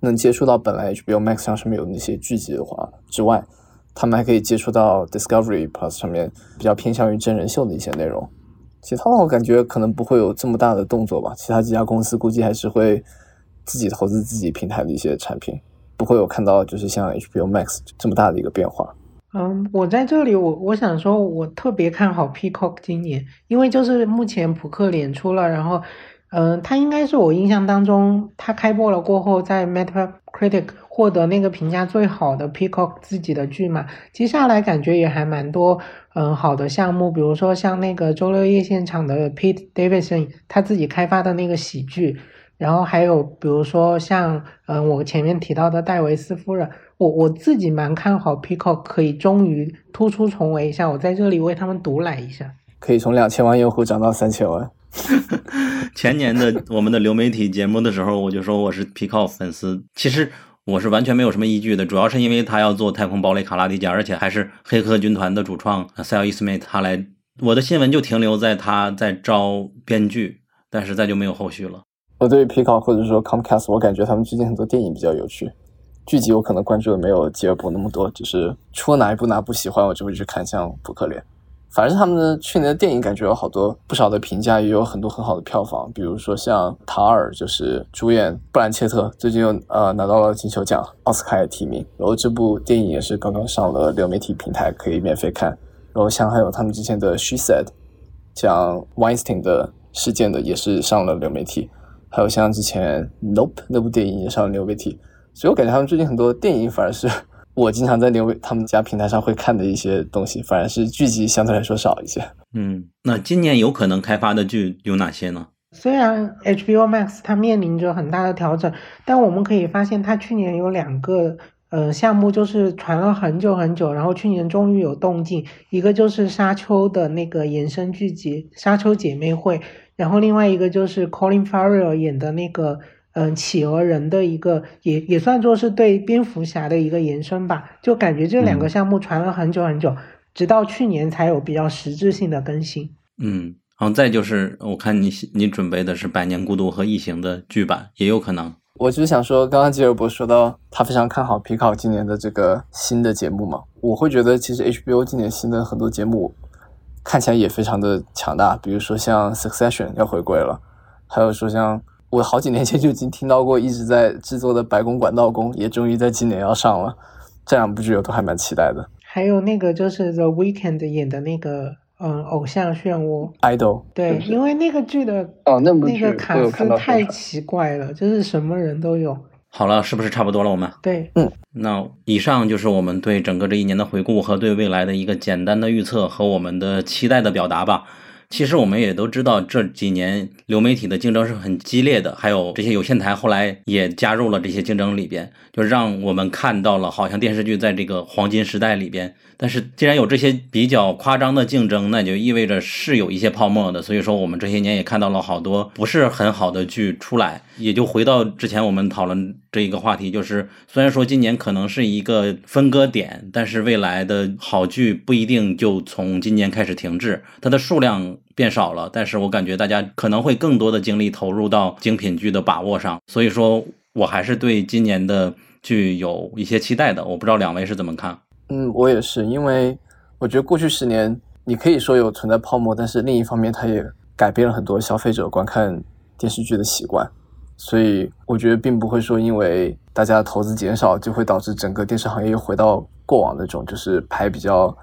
能接触到本来 HBO Max 上上面有那些剧集的话之外，他们还可以接触到 Discovery Plus 上面比较偏向于真人秀的一些内容。其他的我感觉可能不会有这么大的动作吧。其他几家公司估计还是会自己投资自己平台的一些产品，不会有看到就是像 HBO Max 这么大的一个变化。嗯，我在这里，我我想说，我特别看好 Peacock 今年，因为就是目前扑克脸出了，然后，嗯，他应该是我印象当中，他开播了过后，在 Metacritic 获得那个评价最好的 Peacock 自己的剧嘛。接下来感觉也还蛮多。嗯，好的项目，比如说像那个周六夜现场的 Pete Davidson 他自己开发的那个喜剧，然后还有比如说像嗯我前面提到的戴维斯夫人，我我自己蛮看好 Peacock 可以终于突出重围一下，我在这里为他们独揽一下，可以从两千万用户涨到三千万。*laughs* 前年的我们的流媒体节目的时候，我就说我是 Peacock 粉丝，其实。我是完全没有什么依据的，主要是因为他要做《太空堡垒卡拉迪加》，而且还是《黑客军团》的主创塞尔伊斯梅他来。我的新闻就停留在他在招编剧，但是再就没有后续了。我对皮考或者说 Comcast，我感觉他们最近很多电影比较有趣，剧集我可能关注的没有吉尔伯那么多，就是出哪一部哪部喜欢，我就会去看，像《扑克脸》。反正他们的去年的电影感觉有好多不少的评价，也有很多很好的票房。比如说像塔尔，就是主演布兰切特，最近又呃拿到了金球奖、奥斯卡也提名。然后这部电影也是刚刚上了流媒体平台，可以免费看。然后像还有他们之前的《She Said》，讲 Weinstein 的事件的，也是上了流媒体。还有像之前《Nope》那部电影也上了流媒体。所以我感觉他们最近很多电影反而是。我经常在流他们家平台上会看的一些东西，反而是剧集相对来说少一些。嗯，那今年有可能开发的剧有哪些呢？虽然 HBO Max 它面临着很大的调整，但我们可以发现它去年有两个呃项目就是传了很久很久，然后去年终于有动静。一个就是沙丘的那个延伸剧集《沙丘姐妹会》，然后另外一个就是 Colin Farrell 演的那个。嗯，企鹅人的一个也也算作是对蝙蝠侠的一个延伸吧，就感觉这两个项目传了很久很久，直到去年才有比较实质性的更新。嗯，然后再就是我看你你准备的是《百年孤独》和《异形》的剧版，也有可能。我只是想说，刚刚吉尔伯说到他非常看好皮考今年的这个新的节目嘛，我会觉得其实 HBO 今年新的很多节目看起来也非常的强大，比如说像《Succession》要回归了，还有说像。我好几年前就已经听到过，一直在制作的《白宫管道工》也终于在今年要上了。这两部剧我都还蛮期待的。还有那个就是 The Weeknd 演的那个，嗯，偶像漩涡 Idol。对，因为那个剧的哦，那部那个卡斯太奇怪了，就是什么人都有。好了，是不是差不多了？我们对，嗯，那以上就是我们对整个这一年的回顾和对未来的一个简单的预测和我们的期待的表达吧。其实我们也都知道，这几年流媒体的竞争是很激烈的，还有这些有线台后来也加入了这些竞争里边，就让我们看到了好像电视剧在这个黄金时代里边。但是既然有这些比较夸张的竞争，那就意味着是有一些泡沫的。所以说我们这些年也看到了好多不是很好的剧出来。也就回到之前我们讨论这一个话题，就是虽然说今年可能是一个分割点，但是未来的好剧不一定就从今年开始停滞，它的数量变少了。但是我感觉大家可能会更多的精力投入到精品剧的把握上。所以说我还是对今年的剧有一些期待的。我不知道两位是怎么看？嗯，我也是，因为我觉得过去十年你可以说有存在泡沫，但是另一方面它也改变了很多消费者观看电视剧的习惯，所以我觉得并不会说因为大家投资减少就会导致整个电视行业又回到过往那种就是拍比较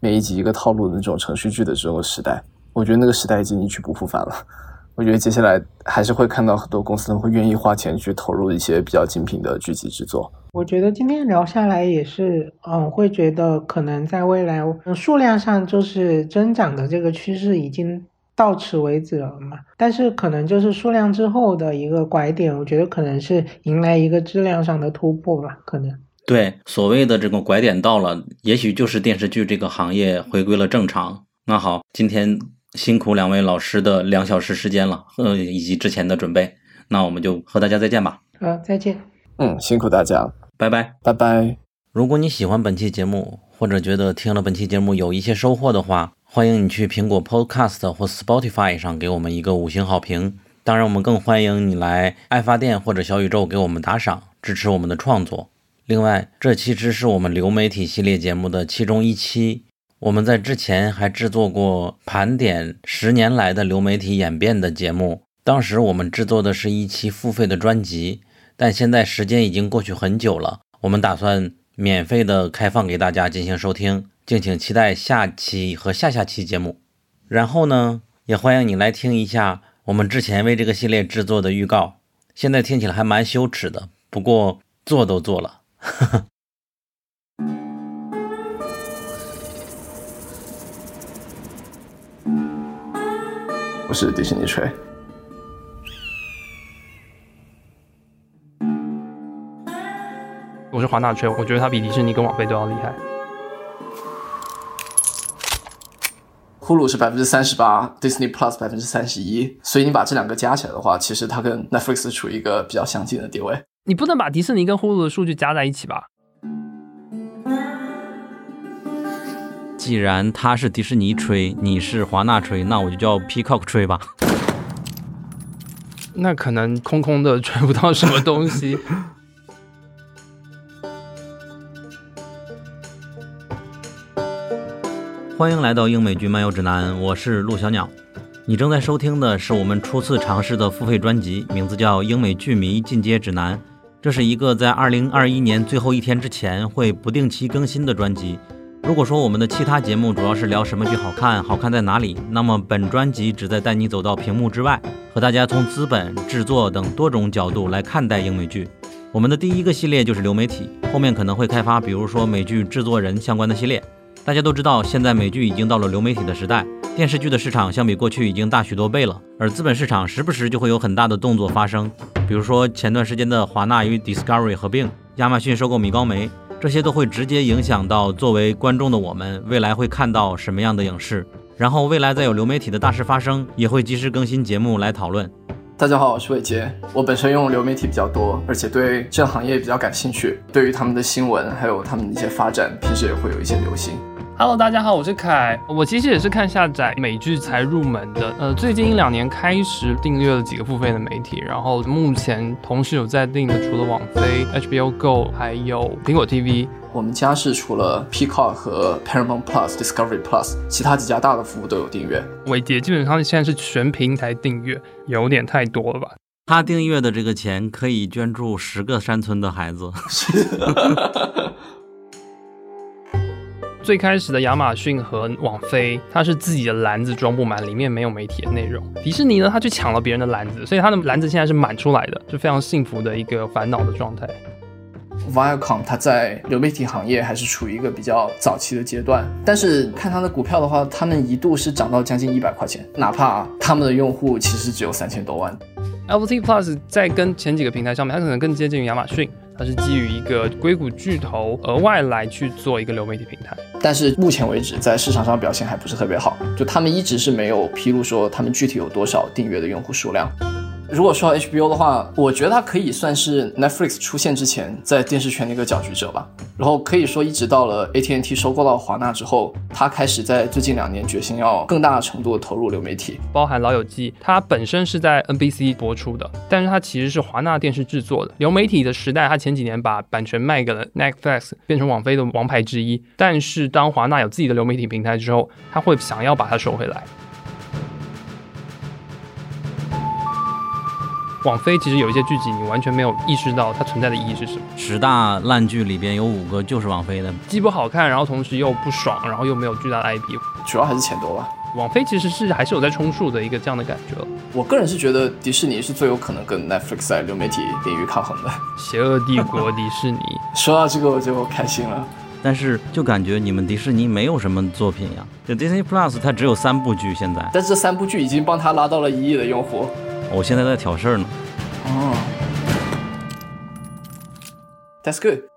每一集一个套路的那种程序剧的这种时代，我觉得那个时代已经一去不复返了。*laughs* 我觉得接下来还是会看到很多公司会愿意花钱去投入一些比较精品的剧集制作。我觉得今天聊下来也是，嗯，会觉得可能在未来数量上就是增长的这个趋势已经到此为止了嘛。但是可能就是数量之后的一个拐点，我觉得可能是迎来一个质量上的突破吧，可能。对，所谓的这个拐点到了，也许就是电视剧这个行业回归了正常。那好，今天辛苦两位老师的两小时时间了，呃，以及之前的准备，那我们就和大家再见吧。好，再见。嗯，辛苦大家，拜拜，拜拜。如果你喜欢本期节目，或者觉得听了本期节目有一些收获的话，欢迎你去苹果 Podcast 或 Spotify 上给我们一个五星好评。当然，我们更欢迎你来爱发电或者小宇宙给我们打赏，支持我们的创作。另外，这其实是我们流媒体系列节目的其中一期。我们在之前还制作过盘点十年来的流媒体演变的节目，当时我们制作的是一期付费的专辑，但现在时间已经过去很久了，我们打算免费的开放给大家进行收听，敬请期待下期和下下期节目。然后呢，也欢迎你来听一下我们之前为这个系列制作的预告，现在听起来还蛮羞耻的，不过做都做了。*laughs* 我是迪士尼吹，我是华纳吹，我觉得他比迪士尼跟网飞都要厉害。呼噜是百分之三十八，Disney Plus 百分之三十一，所以你把这两个加起来的话，其实它跟 Netflix 处于一个比较相近的地位。你不能把迪士尼跟呼噜的数据加在一起吧？既然他是迪士尼吹，你是华纳吹，那我就叫 Peacock 吹吧。*laughs* 那可能空空的吹不到什么东西。*laughs* 欢迎来到英美剧漫游指南，我是陆小鸟。你正在收听的是我们初次尝试的付费专辑，名字叫《英美剧迷进阶指南》。这是一个在二零二一年最后一天之前会不定期更新的专辑。如果说我们的其他节目主要是聊什么剧好看，好看在哪里，那么本专辑旨在带你走到屏幕之外，和大家从资本、制作等多种角度来看待英美剧。我们的第一个系列就是流媒体，后面可能会开发，比如说美剧制作人相关的系列。大家都知道，现在美剧已经到了流媒体的时代，电视剧的市场相比过去已经大许多倍了，而资本市场时不时就会有很大的动作发生，比如说前段时间的华纳与 Discovery 合并，亚马逊收购米高梅。这些都会直接影响到作为观众的我们未来会看到什么样的影视，然后未来再有流媒体的大事发生，也会及时更新节目来讨论。大家好，我是伟杰，我本身用流媒体比较多，而且对这个行业比较感兴趣，对于他们的新闻还有他们的一些发展，平时也会有一些留心。Hello，大家好，我是凯。我其实也是看下载美剧才入门的。呃，最近一两年开始订阅了几个付费的媒体，然后目前同时有在订的，除了网飞、HBO Go，还有苹果 TV。我们家是除了 Peacock 和 Paramount Plus、Discovery Plus，其他几家大的服务都有订阅。伟杰基本上现在是全平台订阅，有点太多了吧？他订阅的这个钱可以捐助十个山村的孩子。最开始的亚马逊和网飞，它是自己的篮子装不满，里面没有媒体的内容。迪士尼呢，它去抢了别人的篮子，所以它的篮子现在是满出来的，是非常幸福的一个烦恼的状态。Viacom 它在流媒体行业还是处于一个比较早期的阶段，但是看它的股票的话，他们一度是涨到将近一百块钱，哪怕他们的用户其实只有三千多万。LT Plus 在跟前几个平台上面，它可能更接近于亚马逊。它是基于一个硅谷巨头额外来去做一个流媒体平台，但是目前为止在市场上表现还不是特别好，就他们一直是没有披露说他们具体有多少订阅的用户数量。如果说 HBO 的话，我觉得它可以算是 Netflix 出现之前在电视圈的一个搅局者吧。然后可以说，一直到了 AT&T 收购到华纳之后，它开始在最近两年决心要更大程度的投入流媒体，包含《老友记》，它本身是在 NBC 播出的，但是它其实是华纳电视制作的。流媒体的时代，它前几年把版权卖给了 Netflix，变成网飞的王牌之一。但是当华纳有自己的流媒体平台之后，他会想要把它收回来。网飞其实有一些剧集，你完全没有意识到它存在的意义是什么。十大烂剧里边有五个就是网飞的，既不好看，然后同时又不爽，然后又没有巨大的 IP，主要还是钱多吧。网飞其实是还是有在充数的一个这样的感觉。我个人是觉得迪士尼是最有可能跟 Netflix 在流媒体领域抗衡的。邪恶帝国迪士尼，*laughs* 说到这个我就开心了。但是就感觉你们迪士尼没有什么作品呀？就 Disney Plus 它只有三部剧现在，但这三部剧已经帮他拉到了一亿的用户。我现在在挑事儿呢。哦，That's good。